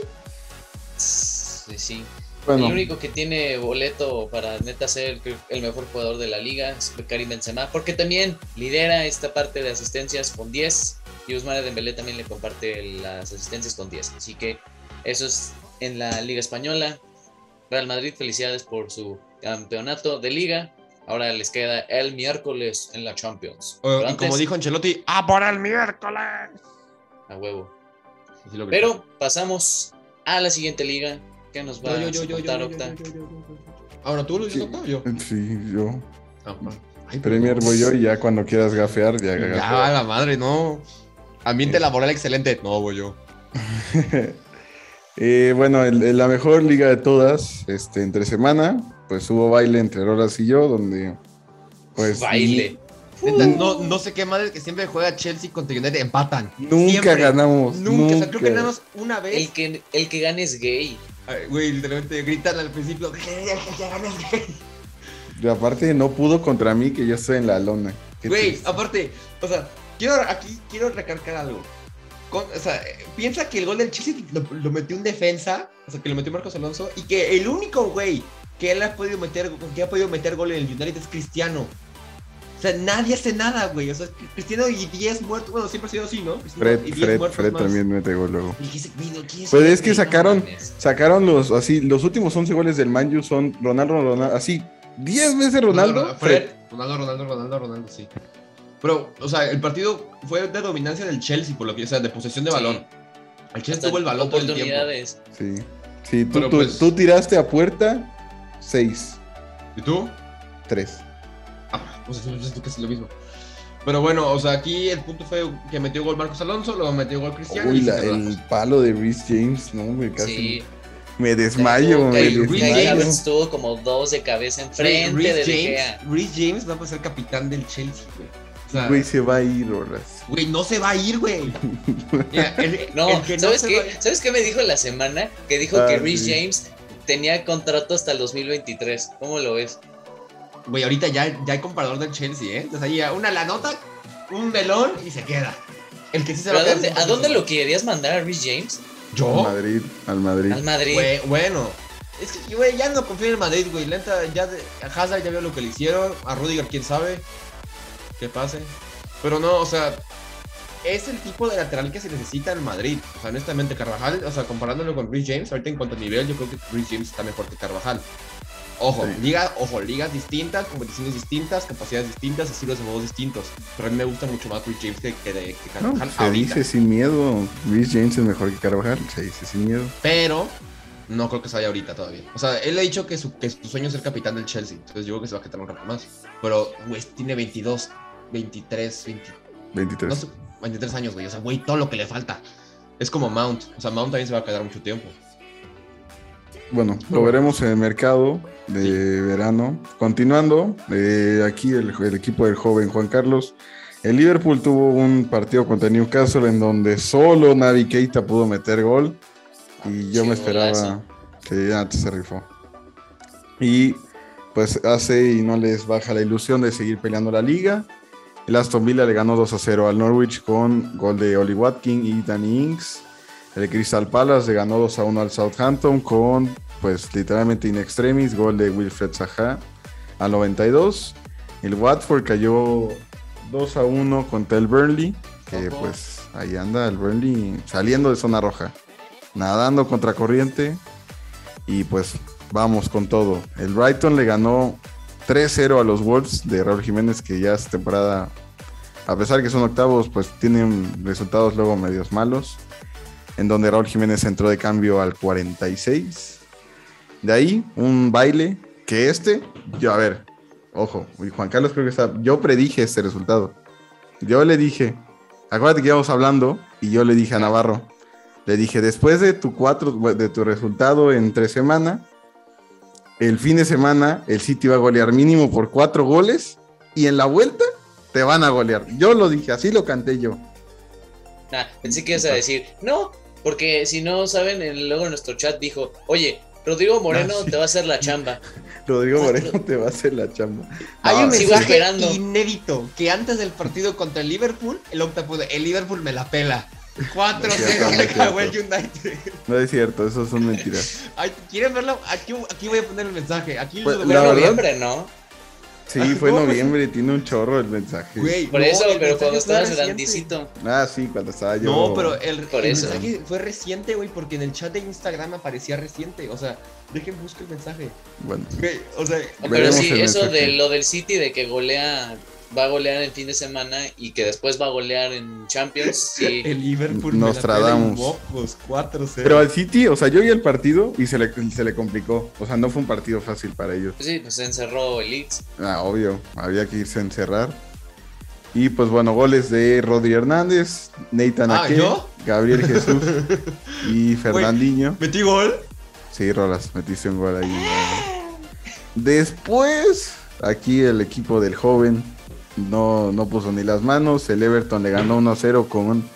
Sí, sí. Bueno, El único que tiene boleto para neta ser el mejor jugador de la liga es Karim Benzema, porque también lidera esta parte de asistencias con 10 y Ousmane Dembélé también le comparte las asistencias con 10. Así que eso es en la Liga Española. Real Madrid, felicidades por su campeonato de liga. Ahora les queda el miércoles en la Champions. Pero y como dijo Ancelotti, ¡ah, por el miércoles! a huevo. Pero pasamos a la siguiente liga. ¿Qué nos va Yo, yo, a yo, contar, Octa? Ahora tú lo dices, Sí. Octavio, yo. sí, yo. Ah. Ay, Premier voy yo y ya cuando quieras gafear, ya Ya, gafear. la madre, no. Ambiente laboral excelente. No, voy yo. Eh, bueno, el- el- la mejor liga de todas, este, entre semana, pues hubo baile entre Rolas y yo, donde pues Baile. Neta, no, no sé qué madre que siempre juega Chelsea contra United empatan. Nunca Siempre. ganamos. Nunca, o sea, creo que ganamos una vez. El que, el que gane es gay. Ay, Güey, literalmente gritan al principio. "Ya ganas, güey". Y aparte no pudo contra mí, que yo estoy en la lona. Qué Güey, triste. aparte, o sea, quiero aquí quiero recalcar algo. Con- o sea, piensa que el gol del Chelsea lo, lo metió un defensa, o sea, que lo metió Marcos Alonso, y que el único güey que él ha podido meter, que ha podido meter gol en el United es Cristiano. O sea, nadie hace nada, güey. O sea, Cristiano y 10 muertos, bueno, siempre ha sido así, ¿no? Cristiano Fred, y 10 Fred, muertos Fred más. también mete gol luego. Y ese güey, ¿quién es Pues es que güey? sacaron, sacaron los, así, los últimos 11 goles del Manju son Ronaldo, Ronaldo, así, 10 veces Ronaldo, Fred, Fred. Ronaldo, Ronaldo, Ronaldo, Ronaldo, sí. Pero, o sea, el partido fue de dominancia del Chelsea, por lo que, o sea, de posesión de Sí. balón. El Chelsea Hasta tuvo el balón todo el tiempo. oportunidades. Sí, sí, tú, Pero tú- pues- tú tiraste a puerta 6, ¿Y tú? 3. Ah, pues entonces tú que es lo mismo. Pero bueno, o sea, aquí el punto fue que metió gol Marcos Alonso, luego metió gol Cristiano Uy, la- el palo de Rhys James, no, me casi Sí. me desmayo, me desmayo. Havertz estuvo como dos de cabeza enfrente de Reece De James. Reece James va a ser capitán del Chelsea, güey. Sea, Güey, se va a ir, Rolas. güey, no se va a ir, güey. Mira, el- No, el que ¿sabes qué? va ¿Sabes qué me dijo la semana? Que dijo Ah, que sí. James tenía contrato hasta el 2023. ¿Cómo lo ves? Güey, ahorita ya, ya hay comparador del Chelsea, ¿eh? Entonces ahí ya una la nota, un melón y se queda. El que sí se ¿Pero va a dónde, ¿A dónde lo querías mandar a Reece James? Al ¿Yo? Madrid, al Madrid. Al Madrid. Güey, bueno. Es que, güey, ya no confío en el Madrid, güey. La neta, ya de, a Hazard ya vio lo que le hicieron. A Rudiger, quién sabe. Que pase. Pero no, o sea, es el tipo de lateral que se necesita en Madrid. O sea, honestamente, Carvajal, o sea, comparándolo con Rhys James, ahorita en cuanto a nivel, yo creo que Rhys James está mejor que Carvajal. Ojo, Sí. liga, ojo, ligas distintas, competiciones distintas, capacidades distintas, estilos de juegos distintos. Pero a mí me gusta mucho más Rhys James que, que, que No, Carvajal se ahorita. dice sin miedo. Rhys James es mejor que Carvajal. Se dice sin miedo. Pero no creo que se vaya ahorita todavía. O sea, él ha dicho que su, que su sueño es ser capitán del Chelsea. Entonces yo creo que se va a quedar un rato más. Pero, güey, tiene 22, 23, 20, 23. no sé, 23 años, güey. O sea, güey, todo lo que le falta. Es como Mount. O sea, Mount también se va a quedar mucho tiempo. Bueno, lo veremos en el mercado de verano. Continuando, eh, aquí el, el equipo del joven Juan Carlos. El Liverpool tuvo un partido contra Newcastle en donde solo Navi Keita pudo meter gol. Y yo Sí, me esperaba que antes se rifó. Y pues hace y no les baja la ilusión de seguir peleando la liga. El Aston Villa le ganó 2 a 0 al Norwich con gol de Oli Watkin y Danny Ings. El Crystal Palace le ganó 2 a 1 al Southampton con, pues, literalmente in extremis, gol de Wilfred Zaha al 92. El Watford cayó 2 a 1 contra el Burnley, que Ojo. pues ahí anda el Burnley saliendo de zona roja, nadando contra corriente y pues vamos con todo. El Brighton le ganó 3-0 a los Wolves de Raúl Jiménez, que ya esta temporada, a pesar que son octavos, pues tienen resultados luego medios malos, en donde Raúl Jiménez entró de cambio al 46. De ahí, un baile que este, yo a ver, ojo, y Juan Carlos creo que está, yo predije este resultado. Yo le dije, acuérdate que íbamos hablando y yo le dije a Navarro, le dije, después de tu cuatro, de tu resultado entre semana, el fin de semana el City va a golear mínimo por cuatro goles y en la vuelta te van a golear. Yo lo dije, así lo canté yo. Ah, pensé que ibas a decir, no, porque si no saben, el- luego en nuestro chat dijo, oye, Rodrigo Moreno Ah, sí. te va a hacer la chamba. Rodrigo Moreno te va a hacer la chamba. Hay un mensaje esperando. inédito que antes del partido contra el Liverpool, el Octa el Liverpool me la pela. 4-0 cierto, no le es cagó el cierto. United. No es cierto, eso son mentiras. Ay, ¿Quieren verlo? Aquí, aquí voy a poner el mensaje. Aquí Pues, lo verdad- noviembre, ¿no? Sí, fue en noviembre, tiene un chorro el mensaje. Güey, Por no, eso, pero cuando estabas reciente. grandicito. Ah, sí, cuando estaba yo. No, pero el, Por el eso. mensaje fue reciente, güey, porque en el chat de Instagram aparecía reciente. O sea, dejen buscar el mensaje. Bueno, Güey, o sea, Pero sí, eso mensaje. de lo del City, de que golea, va a golear en fin de semana y que después va a golear en Champions, sí. el Liverpool mocos, 4-0. pero al City, o sea, yo vi el partido y se le, se le complicó. O sea, no fue un partido fácil para ellos. Pues sí, pues se encerró el Leeds. Ah, obvio, había que irse a encerrar. Y pues bueno, goles de Rodri Hernández, Nathan Ah, Ake, ¿yo? Gabriel Jesús y Fernandinho. ¿Metí gol? Sí, Rolas, metiste un gol ahí. Después, aquí el equipo del joven no, no puso ni las manos. El Everton le ganó 1-0 con un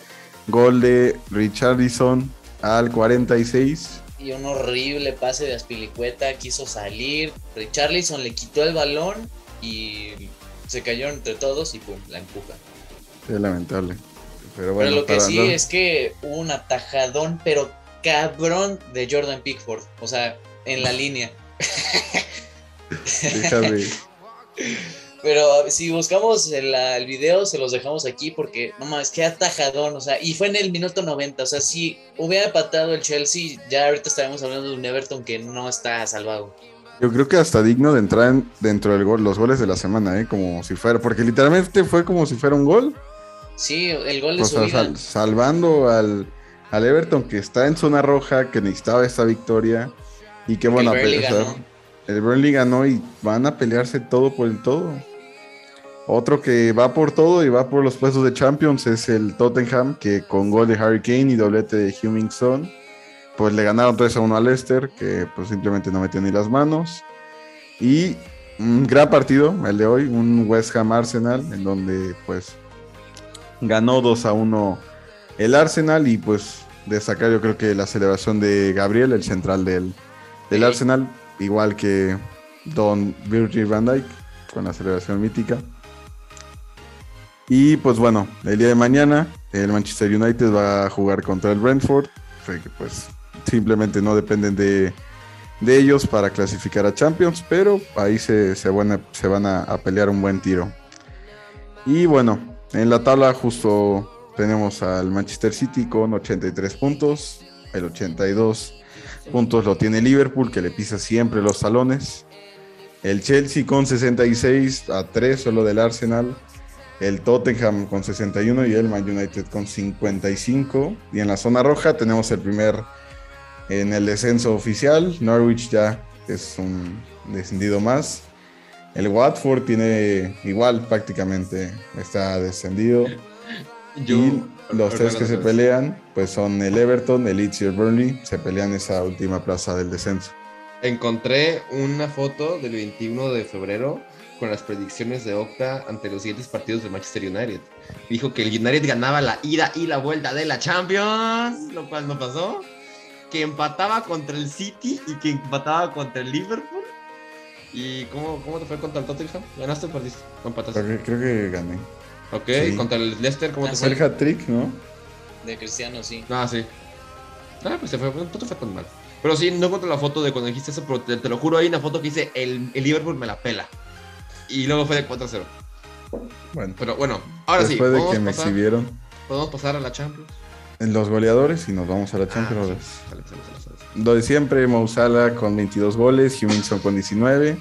gol de Richarlison al 46. Y un horrible pase de Aspilicueta, quiso salir. Richarlison le quitó el balón y se cayeron entre todos y pum, la empuja. Es lamentable. Pero bueno, pero lo que sí es que hubo un atajadón, pero cabrón de Jordan Pickford. O sea, en la línea. deja de- Pero si buscamos el, el video, se los dejamos aquí porque, no mames, qué atajadón, o sea, y fue en el minuto 90, o sea, si hubiera empatado el Chelsea, ya ahorita estaríamos hablando de un Everton que no está salvado. Yo creo que hasta digno de entrar en- dentro de los goles de la semana, ¿eh? Como si fuera, porque literalmente fue como si fuera un gol. Sí, el gol de O su sea, vida. sal- salvando al, al Everton que está en zona roja, que necesitaba esta victoria. Y que bueno, el Burnley ganó. el Burnley ganó y van a pelearse todo por el todo. Otro que va por todo y va por los puestos de Champions es el Tottenham, que con gol de Harry Kane y doblete de Hummingson, pues le ganaron 3 a 1 al Leicester, que pues simplemente no metió ni las manos. Y un gran partido, el de hoy, un West Ham Arsenal, en donde pues ganó 2 a 1 el Arsenal y pues destacar yo creo que la celebración de Gabriel, el central del, del Sí. Arsenal, igual que Don Virgil van Dijk con la celebración mítica. Y pues bueno, el día de mañana el Manchester United va a jugar contra el Brentford, que pues simplemente no dependen de, de ellos para clasificar a Champions, pero ahí se, se van, a, se van a- a pelear un buen tiro. Y bueno, en la tabla justo tenemos al Manchester City con 83 puntos, el 82 puntos lo tiene Liverpool, que le pisa siempre los salones. El Chelsea con 66 a 3 solo del Arsenal. El Tottenham con 61 y el Man United con 55. Y en la zona roja tenemos el primer en el descenso oficial. Norwich ya es un descendido más. El Watford tiene igual prácticamente, está descendido. y los tres que se pelean pues son el Everton, el Leeds y el Burnley. Se pelean esa última plaza del descenso. Encontré una foto del 21 de febrero con las predicciones de Octa ante los siguientes partidos de Manchester United. Dijo que el United ganaba la ida y la vuelta de la Champions, lo cual no pasó. Que empataba contra el City y que empataba contra el Liverpool. ¿Y cómo, cómo te fue contra el Tottenham? ¿Ganaste o perdiste? ¿O empataste? Creo que, creo que gané. Ok, Sí. contra el Leicester, ¿cómo te Ah, Fue fue? el hat-trick, ¿no? De Cristiano, sí. Ah, sí. Ah, pues se fue, no te fue tan mal. Pero sí, no encuentro la foto de cuando dijiste eso, pero te, te lo juro, hay una foto que dice el, el Liverpool me la pela. Y luego fue de 4-0. Bueno, Pero bueno, ahora sí, después de podemos que me pasar, exhibieron podemos pasar a la Champions. en los goleadores y nos vamos a la Ah, Champions. sí. Sale. Lo de siempre, Mo Salah con 22 goles, Huminson con 19,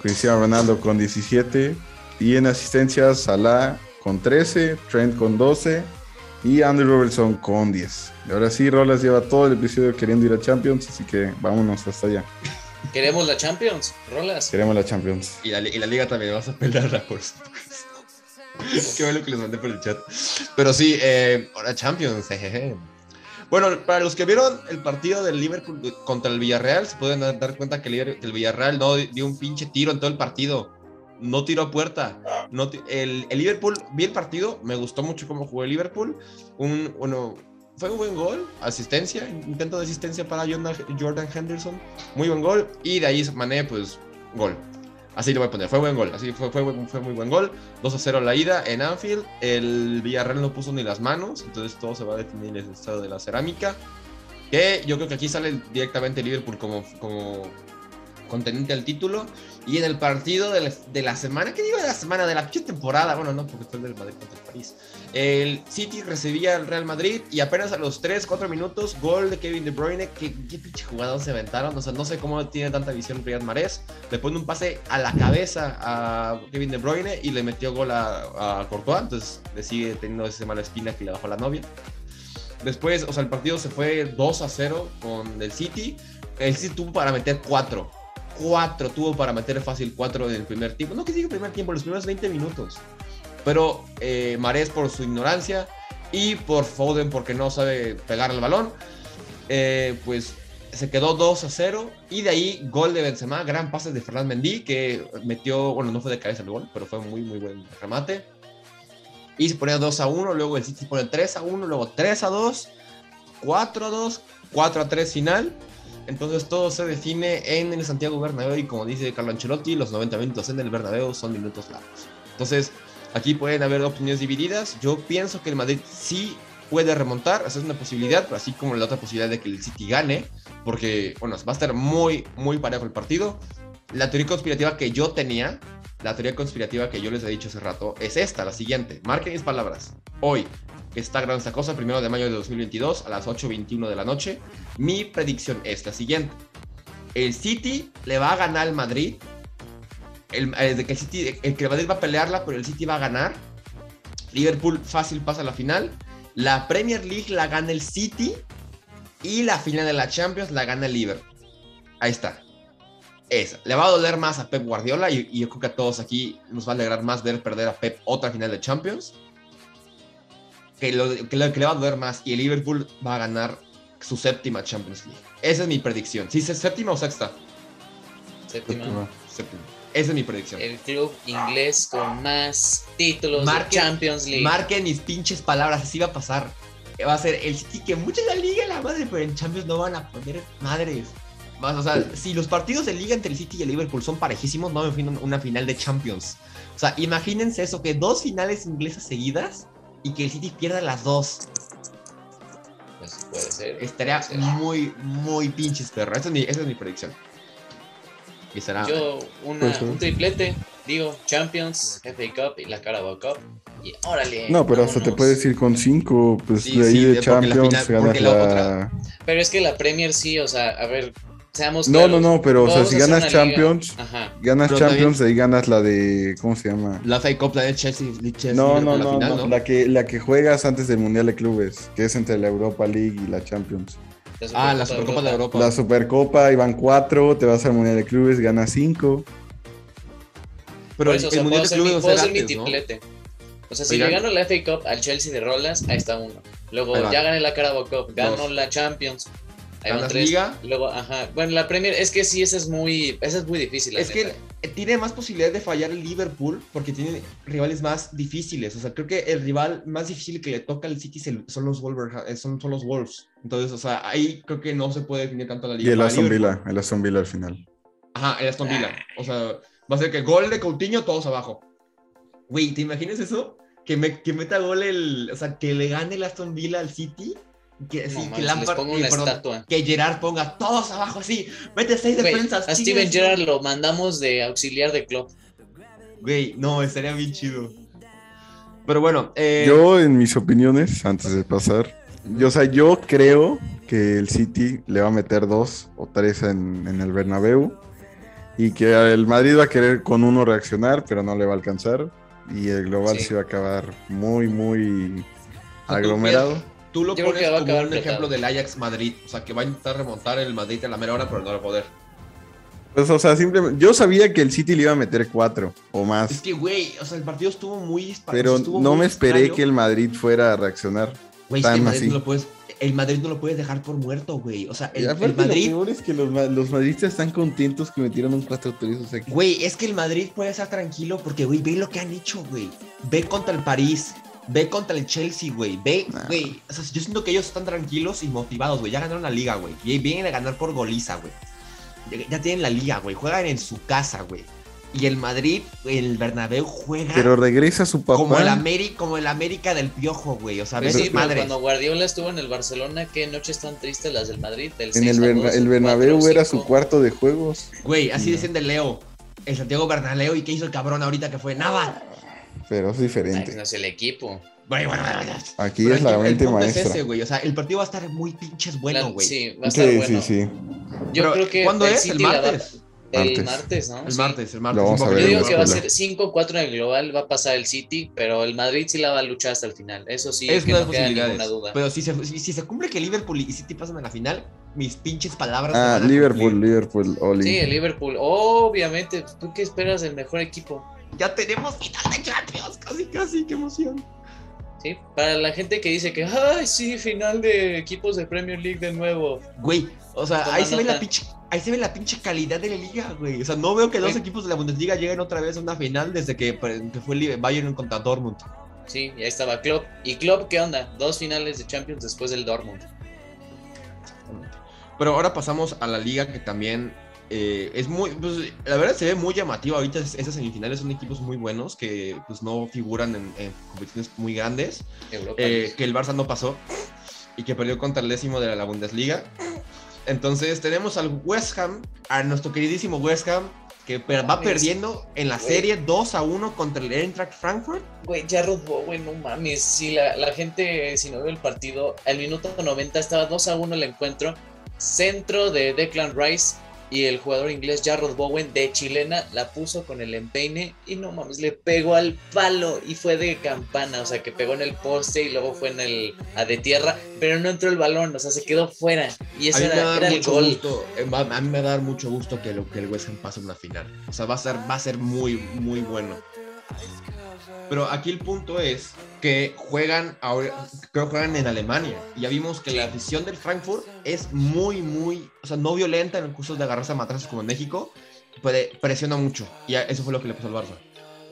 Cristiano Ronaldo con 17 y en asistencias Salah con 13, Trent con 12 y Andrew Robertson con 10. Y ahora sí, Rolas lleva todo el episodio queriendo ir a Champions, así que vámonos hasta allá. Queremos la Champions, Rolas. Queremos la Champions. Y la, y la liga también, vas a pelarla por supuesto. Qué bueno que les mandé por el chat. Pero sí, eh, ahora Champions, jejeje. Bueno, para los que vieron el partido del Liverpool contra el Villarreal, se pueden dar cuenta que el, Villarreal no dio un pinche tiro en todo el partido. No tiró a puerta. No el, el Liverpool, vi el partido, me gustó mucho cómo jugó el Liverpool. Un, bueno, fue un buen gol, asistencia, intento de asistencia para Jordan Henderson. Muy buen gol. Y de ahí Mané, pues, gol. Así lo voy a poner. Fue buen gol. Así fue, fue, fue muy buen gol. 2 a 0 la ida en Anfield. El Villarreal no puso ni las manos. Entonces todo se va a definir en el estado de la cerámica. Que yo creo que aquí sale directamente Liverpool como, como contendiente al título. Y en el partido de la, de la semana, ¿qué digo de la semana? De la temporada. Bueno, no, porque fue el del Madrid contra el París. El City recibía al Real Madrid y apenas a los 3, 4 minutos, gol de Kevin De Bruyne. ¿Qué, qué pinche jugador se aventaron? O sea, no sé cómo tiene tanta visión Riyad Mahrez. Le pone un pase a la cabeza a Kevin De Bruyne y le metió gol a, a Courtois. Entonces le sigue teniendo esa mala espina que le bajó la novia. Después, o sea, el partido se fue 2 a 0 con el City. El City tuvo para meter 4. 4 tuvo para meter fácil 4 en el primer tiempo. No que diga primer tiempo, los primeros 20 minutos. Pero eh, Mahrez por su ignorancia y por Foden porque no sabe pegar el balón, eh, pues se quedó 2 a 0 y de ahí gol de Benzema, gran pase de Ferland Mendy que metió, bueno, no fue de cabeza el gol, pero fue muy muy buen remate. Y se ponía 2 a 1, luego el City pone 3 a 1, luego 3 a 2, 4 a 2, 4 a 3 final. Entonces todo se define en el Santiago Bernabéu y como dice Carlo Ancelotti, los 90 minutos en el Bernabéu son minutos largos. Entonces, aquí pueden haber opiniones divididas. Yo pienso que el Madrid sí puede remontar, esa es una posibilidad, pero así como la otra posibilidad de que el City gane, porque, bueno, va a estar muy, muy parejo el partido. La teoría conspirativa que yo tenía, la teoría conspirativa que yo les he dicho hace rato, es esta, la siguiente. Marquen mis palabras. Hoy, está grabando esta cosa, primero de mayo de 2022, a las 8.21 de la noche, mi predicción es la siguiente. El City le va a ganar al Madrid. El, el de que el, City, el que el Madrid va a pelearla, pero el City va a ganar. Liverpool fácil pasa a la final. La Premier League la gana el City. Y la final de la Champions la gana el Liverpool. Ahí está. Esa. Le va a doler más a Pep Guardiola. Y, y yo creo que a todos aquí nos va a alegrar más ver perder a Pep otra final de Champions. Que, lo, que, lo- que le va a doler más. Y el Liverpool va a ganar su séptima Champions League. Esa es mi predicción. ¿Sí, es séptima o sexta? Séptima. Séptima. Esa es mi predicción. El club inglés con más títulos Marquen- de Champions League. Marquen mis pinches palabras, así va a pasar. Va a ser el City que mucha la liga la madre, pero en Champions no van a poner madres. Más, o sea, si los partidos de liga entre el City y el Liverpool son parejísimos, no me imagino una final de Champions. O sea, imagínense eso, que dos finales inglesas seguidas y que el City pierda las dos. Pues puede ser. Estaría puede ser. muy, muy pinches perro. Esa es mi, esa es mi predicción. Y será... Yo, una, Pues un triplete, digo, Champions, FA Cup y la Carabao Cup. Y órale. No, pero hasta te vámonos. puedes ir con 5, pues Sí, de ahí sí, de la Champions final- ganas la la... otra- Pero es que la Premier sí, o sea, a ver, seamos No, claros. no, no, pero o sea, si ganas. Champions, Ajá. ganas Pero Champions, ahí ganas la de, ¿cómo se llama? La FA Cup, la de Chelsea, de Chelsea No, no, la no, final, no, la que la que juegas antes del Mundial de Clubes, que es entre la Europa League y la Champions. Ah, la Supercopa de Europa. La Supercopa, iban cuatro, te vas al Mundial de Clubes, ganas cinco. Pero el, o el Mundial puedo de mi, Clubes puedo mi triplete. O sea, si Oigan. le gano la FA Cup al Chelsea de Rolas, ahí está uno. Luego Ahí ya gané la Carabao Cup, gano Dos. la Champions. Ganas tres. Liga. Luego, ajá. Bueno, la Premier, es que sí, esa es muy, esa es muy difícil. la Es que neta. eh, tiene más posibilidad de fallar el Liverpool porque tiene rivales más difíciles. O sea, creo que el rival más difícil que le toca al City el- son los eh, son, son los Wolves. Entonces, o sea, ahí creo que no se puede definir tanto la Y liga. el para Aston. Villa, el Aston Villa al final. Ajá, el Aston Villa. O sea, va a ser que gol de Coutinho, todos abajo. Güey, ¿te imaginas eso? Que, me, que meta gol el. O sea, que le gane el Aston Villa al City Que, sí, que Lampard, eh, una perdón, estatua. que Gerard ponga todos abajo así, mete seis Güey, defensas. a Steven Gerrard lo mandamos de auxiliar de club. Güey, no, estaría bien chido. Pero bueno, eh, Yo, en mis opiniones, antes de pasar, yo, o sea, yo creo que el City le va a meter dos o tres en, en el Bernabéu y que el Madrid va a querer con uno reaccionar, pero no le va a alcanzar y el global Sí. se va a acabar muy, muy aglomerado. Tú lo Yo creo pones que va a como acabar un apretado. ejemplo del Ajax Madrid. O sea, que va a intentar remontar el Madrid a la mera hora, pero no va a poder. Pues, o sea, simplemente, yo sabía que el City le iba a meter cuatro o Es más, que, güey, o sea, el partido estuvo muy... pero estuvo no muy me esperé extraño. que el Madrid fuera a reaccionar. Güey, es que el tan Madrid, así. no lo puedes, el Madrid no lo puedes dejar por muerto, güey. O sea, el, Y el aparte, Madrid... lo peor es que los, los madridistas están contentos que metieron un 4-3. O sea, que- Güey, es que el Madrid puede estar tranquilo porque, güey, ve lo que han hecho, güey. Ve contra el París, ve contra el Chelsea, güey. Ve, Nah. güey. O sea, yo siento que ellos están tranquilos y motivados, güey. Ya ganaron la liga, güey. Y vienen a ganar por goliza, güey. Ya, tienen la liga, güey. Juegan en su casa, güey. Y el Madrid, el Bernabéu juega Pero regresa su papá. como, el Ameri- como el América del Piojo, güey. O sea, ves sí, madre. cuando Guardiola estuvo en el Barcelona, qué noches tan tristes las del Madrid. Del En 6 el, Berna- 2, el Bernabéu 4, era 5. su cuarto de juegos. Güey, así No. dicen de Leo. El Santiago Bernabéu. ¿Y qué hizo el cabrón ahorita que fue? Nada. Pero es Ay, diferente. no es el equipo. Bueno, bueno, bueno. Aquí Pero es la mente maestra. Es ese, güey. O sea, el partido va a estar muy pinches bueno, güey. Sí, va a estar sí, bueno. sí, sí. Yo Pero, creo que ¿Cuándo el es? City ¿El martes? El Martes. ¿no? El Sí. martes, el martes. Lo vamos a ver Yo digo que va a ser 5-4 en el global, va a pasar el City, pero el Madrid sí la va a luchar hasta el final. Eso sí, Es que una no queda ninguna duda. Pero si se, si, si se cumple que Liverpool y City pasan a la final, mis pinches palabras. Ah, Liverpool. Liverpool, Oli. Sí, el Liverpool. Obviamente, ¿tú qué esperas del mejor equipo? Ya tenemos final de Champions. Casi, casi, qué emoción. ¿Sí? Para la gente que dice que, ay, sí, final de equipos de Premier League de nuevo. Güey, o sea, Toma ahí se, ve la pinche, ahí se ve la pinche calidad de la liga, güey. O sea, no veo que dos equipos de la Bundesliga lleguen otra vez a una final desde que, que fue el Bayern contra Dortmund. Sí, y ahí estaba Klopp. ¿Y Klopp qué onda? Dos finales de Champions después del Dortmund. Pero ahora pasamos a la liga que también eh, es muy, pues, la verdad se ve muy llamativa ahorita es- esas semifinales son equipos muy buenos que pues no figuran en, en competiciones muy grandes, eh, que el Barça no pasó y que perdió contra el décimo de la Bundesliga. Entonces tenemos al West Ham, a nuestro queridísimo West Ham, que per- va perdiendo en la güey. serie 2 a 1 contra el Eintracht Frankfurt. Güey, Jarrod Bowen, no mames. Si la, la gente, si no vio el partido, al minuto 90 estaba 2 a 1 el encuentro. Centro de Declan Rice y el jugador inglés Jarrod Bowen de chilena la puso con el empeine y no mames, le pegó al palo y fue de campana. O sea, que pegó en el poste y luego fue en el a de tierra, pero no entró el balón, o sea, se quedó fuera. Y a era, el gol. gusto, eh, a mí me va a dar mucho gusto que, lo, que el West Ham pase una final. O sea, va a ser, va a ser muy, muy bueno. Pero aquí el punto es que juegan ahora, creo que juegan en Alemania. Y ya vimos que la afición del Frankfurt es muy, muy, o sea, no violenta en el curso de agarrarse a matrazos como en México. Puede, presiona mucho. Y eso fue lo que le pasó al Barça.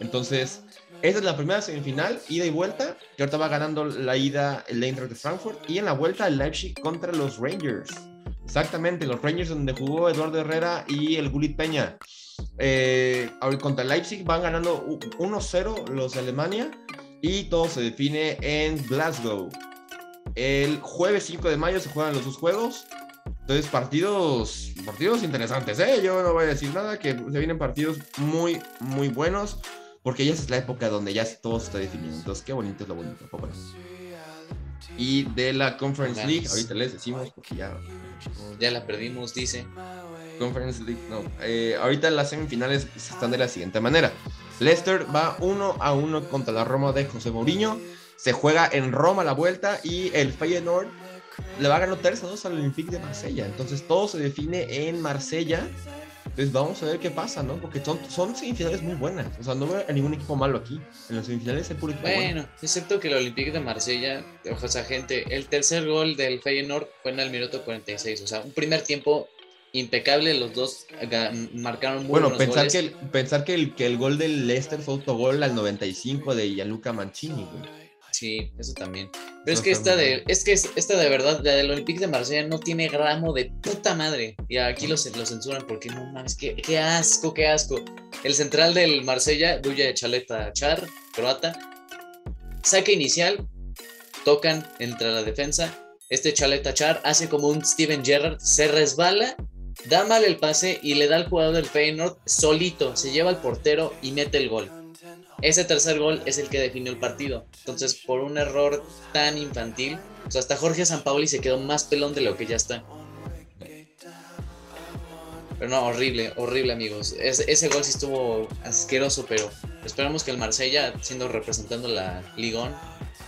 Entonces, esta es la primera semifinal, ida y vuelta. Que ahorita va ganando la ida el Eintracht de Frankfurt. Y en la vuelta el Leipzig contra los Rangers. Exactamente, los Rangers donde jugó Eduardo Herrera y el Gulit Peña. Eh, contra Leipzig van ganando u- 1-0 los de Alemania y todo se define en Glasgow. El jueves 5 de mayo se juegan los dos juegos. Entonces, partidos, partidos interesantes, ¿eh? Yo no voy a decir nada, que se vienen partidos muy, muy buenos, porque ya es la época donde ya todo se está definiendo. Entonces, qué bonito es lo bonito. Y de la Conference. League, ahorita les decimos, porque ya Ya la perdimos, dice. Conference League, no. Eh, ahorita las semifinales están de la siguiente manera. Leicester va 1 a 1 contra la Roma de José Mourinho. Se juega en Roma la vuelta y el Feyenoord le va a ganar 3 a 2 al Olympique de Marsella. Entonces todo se define en Marsella. Entonces vamos a ver qué pasa, ¿no? Porque son, son semifinales muy buenas. O sea, no veo a ningún equipo malo aquí. En las semifinales hay puro equipo bueno. Bueno, excepto que el Olympique de Marsella, o sea, gente, el tercer gol del Feyenoord fue en el minuto 46, o sea, un primer tiempo impecable, los dos marcaron muy Bueno, buenos pensar, goles. que el, pensar que, el, que el gol del Leicester fue autogol al 95 de Gianluca Mancini, güey. Sí, eso también. Pero es que esta de, es que es- esta de verdad, la del Olympique de Marsella no tiene gramo de puta madre. Y aquí lo, lo censuran porque no mames, qué, qué asco, qué asco. El central del Marsella, Duya de Chaleta Char, croata, saque inicial, tocan entre la defensa, Este Chaleta Char hace como un Steven Gerrard, se resbala, da mal el pase y le da al jugador del Feyenoord solito, se lleva al portero y mete el gol. Ese tercer gol es el que definió el partido. Entonces, por un error tan infantil, o sea, hasta Jorge Sampaoli se quedó más pelón de lo que ya está. Pero no, horrible, horrible, amigos. ese gol sí estuvo asqueroso, pero esperamos que el Marsella, siendo representando la Ligón,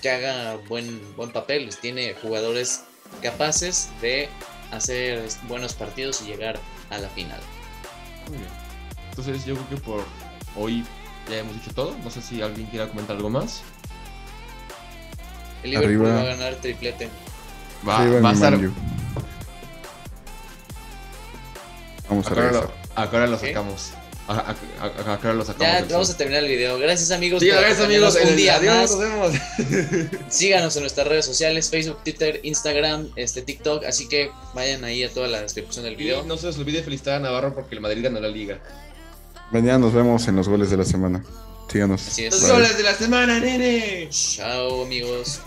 haga buen, buen papel. Tiene jugadores capaces de hacer buenos partidos y llegar a la final. Muy bien. Entonces, yo creo que por hoy ya hemos dicho todo. No sé si alguien quiera comentar algo más. El Liverpool va a ganar triplete. Va, va a estar. Vamos a ver. Ahora lo sacamos. Acá lo sacamos. Ya vamos a terminar el video. Gracias amigos. Sí, gracias amigos. Un día adiós, Nos vemos. Síganos en nuestras redes sociales, Facebook, Twitter, Instagram, este TikTok. Así que vayan ahí a toda la descripción del video. Y no se les olvide felicitar a Navarro porque el Madrid ganó la liga. Mañana nos vemos en los goles de la semana. Síganos. Los goles de la semana, nene. Chao amigos.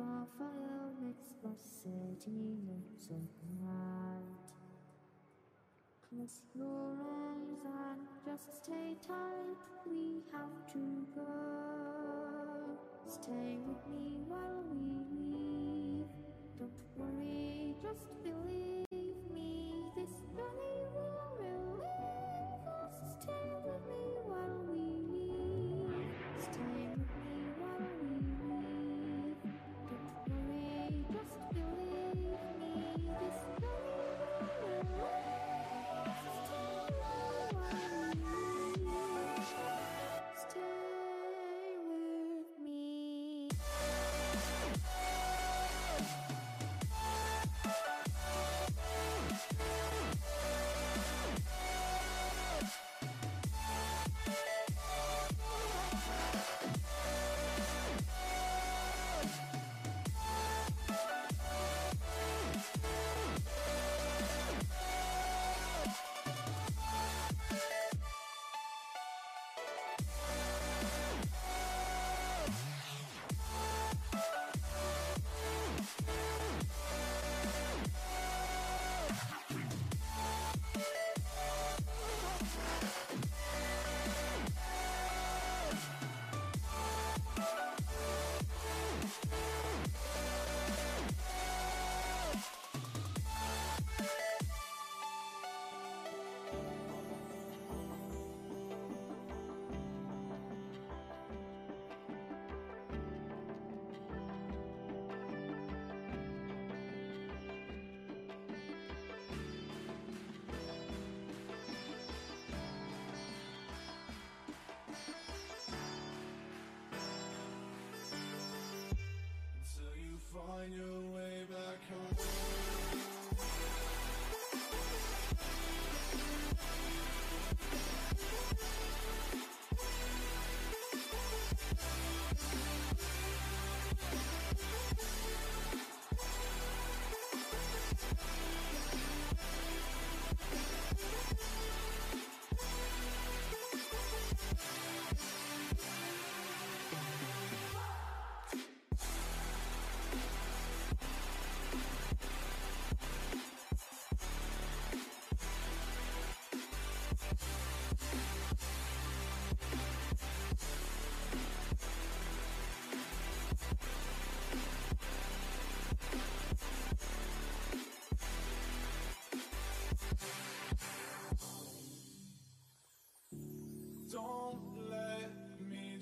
Raphael makes the city look so bright. Close your eyes and just stay tight. We have to go. Stay with me while we leave. Don't worry, just tamaño.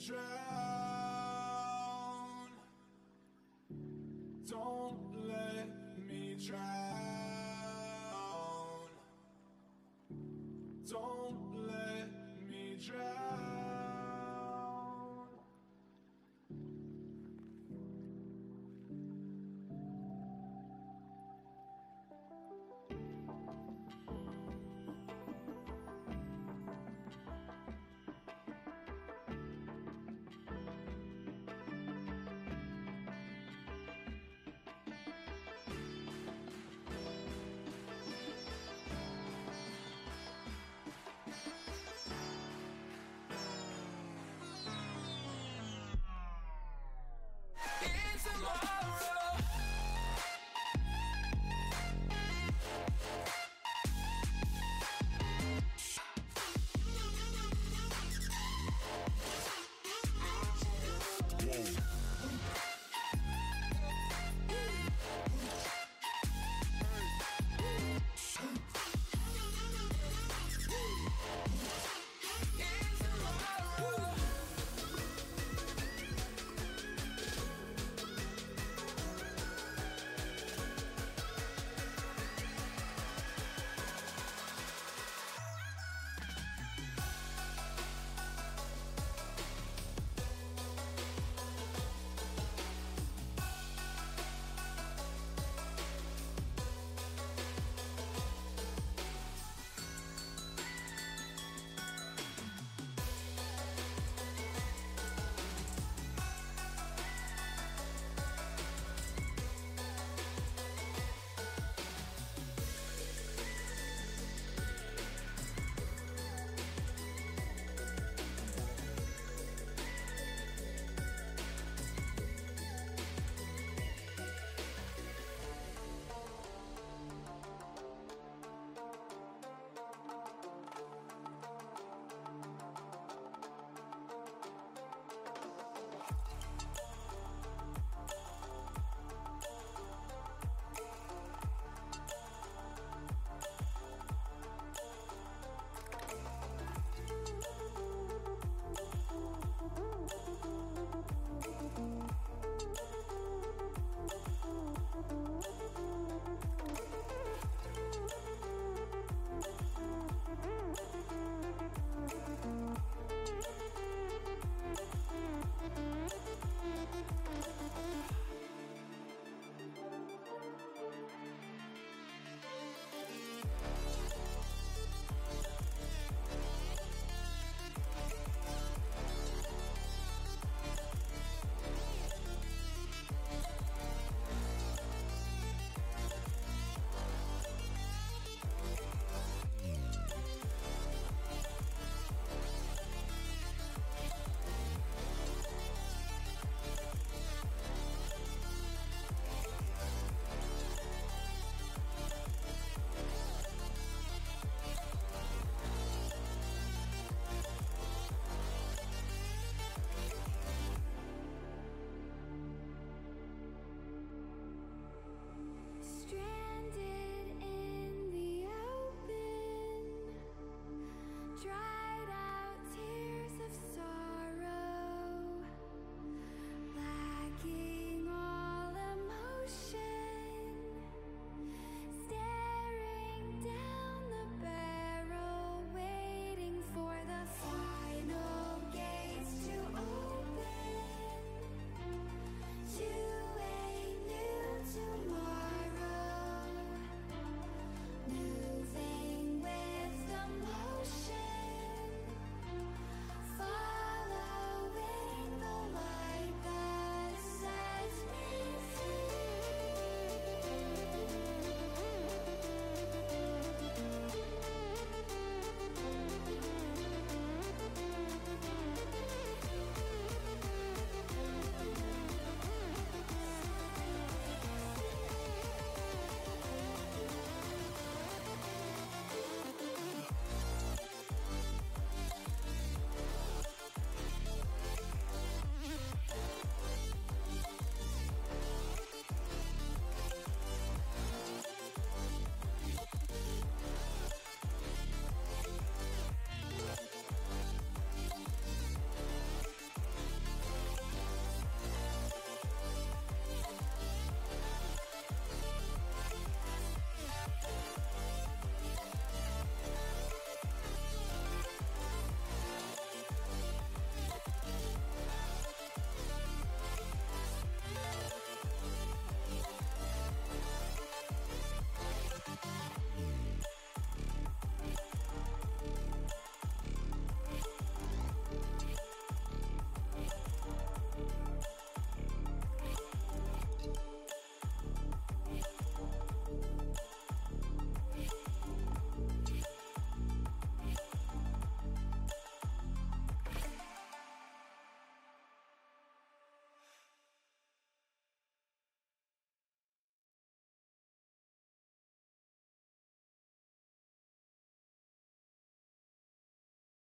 try.